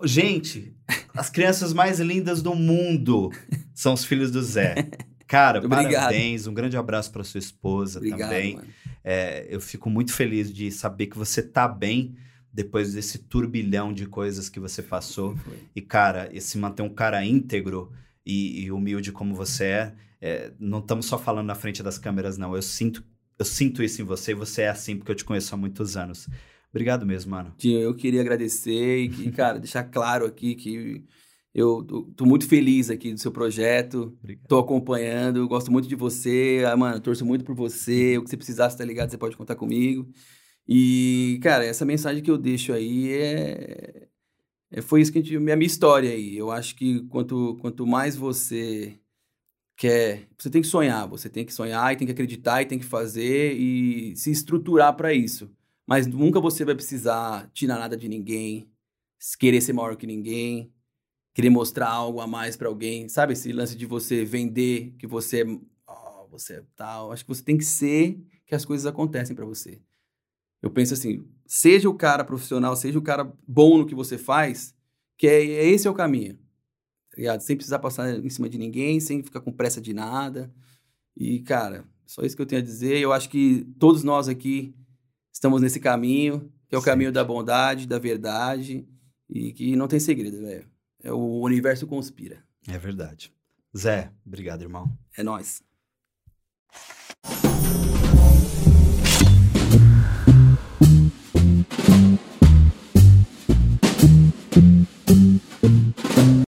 Gente, as crianças mais lindas do mundo são os filhos do Zé. [LAUGHS] Cara, obrigado. parabéns, um grande abraço para sua esposa obrigado, também. É, eu fico muito feliz de saber que você tá bem depois desse turbilhão de coisas que você passou. Foi. E, cara, esse manter um cara íntegro e, e humilde como você é, é, não estamos só falando na frente das câmeras, não. Eu sinto, eu sinto isso em você e você é assim porque eu te conheço há muitos anos. Obrigado mesmo, mano. Tinho, eu queria agradecer e, que, cara, [LAUGHS] deixar claro aqui que eu tô, muito feliz aqui do seu projeto, Obrigado. tô acompanhando, gosto muito de você, ah, mano, torço muito por você, o que você precisasse, tá ligado, você pode contar comigo. E, cara, essa mensagem que eu deixo aí é... é foi isso que a gente, a minha história aí. Eu acho que quanto, quanto mais você quer, você tem que sonhar, você tem que sonhar e tem que acreditar e tem que fazer e se estruturar para isso. Mas nunca você vai precisar tirar nada de ninguém, querer ser maior que ninguém, querer mostrar algo a mais para alguém. Sabe esse lance de você vender que você é, ó, você é tal. Acho que você tem que ser que as coisas acontecem para você. Eu penso assim, seja o cara profissional, seja o cara bom no que você faz, que é, é esse é o caminho. Tá ligado? Sem precisar passar em cima de ninguém, sem ficar com pressa de nada. E, cara, só isso que eu tenho a dizer. Eu acho que todos nós aqui estamos nesse caminho, que é o Sempre. caminho da bondade, da verdade, e que não tem segredo, velho. É o universo conspira. É verdade. Zé, obrigado, irmão. É nóis.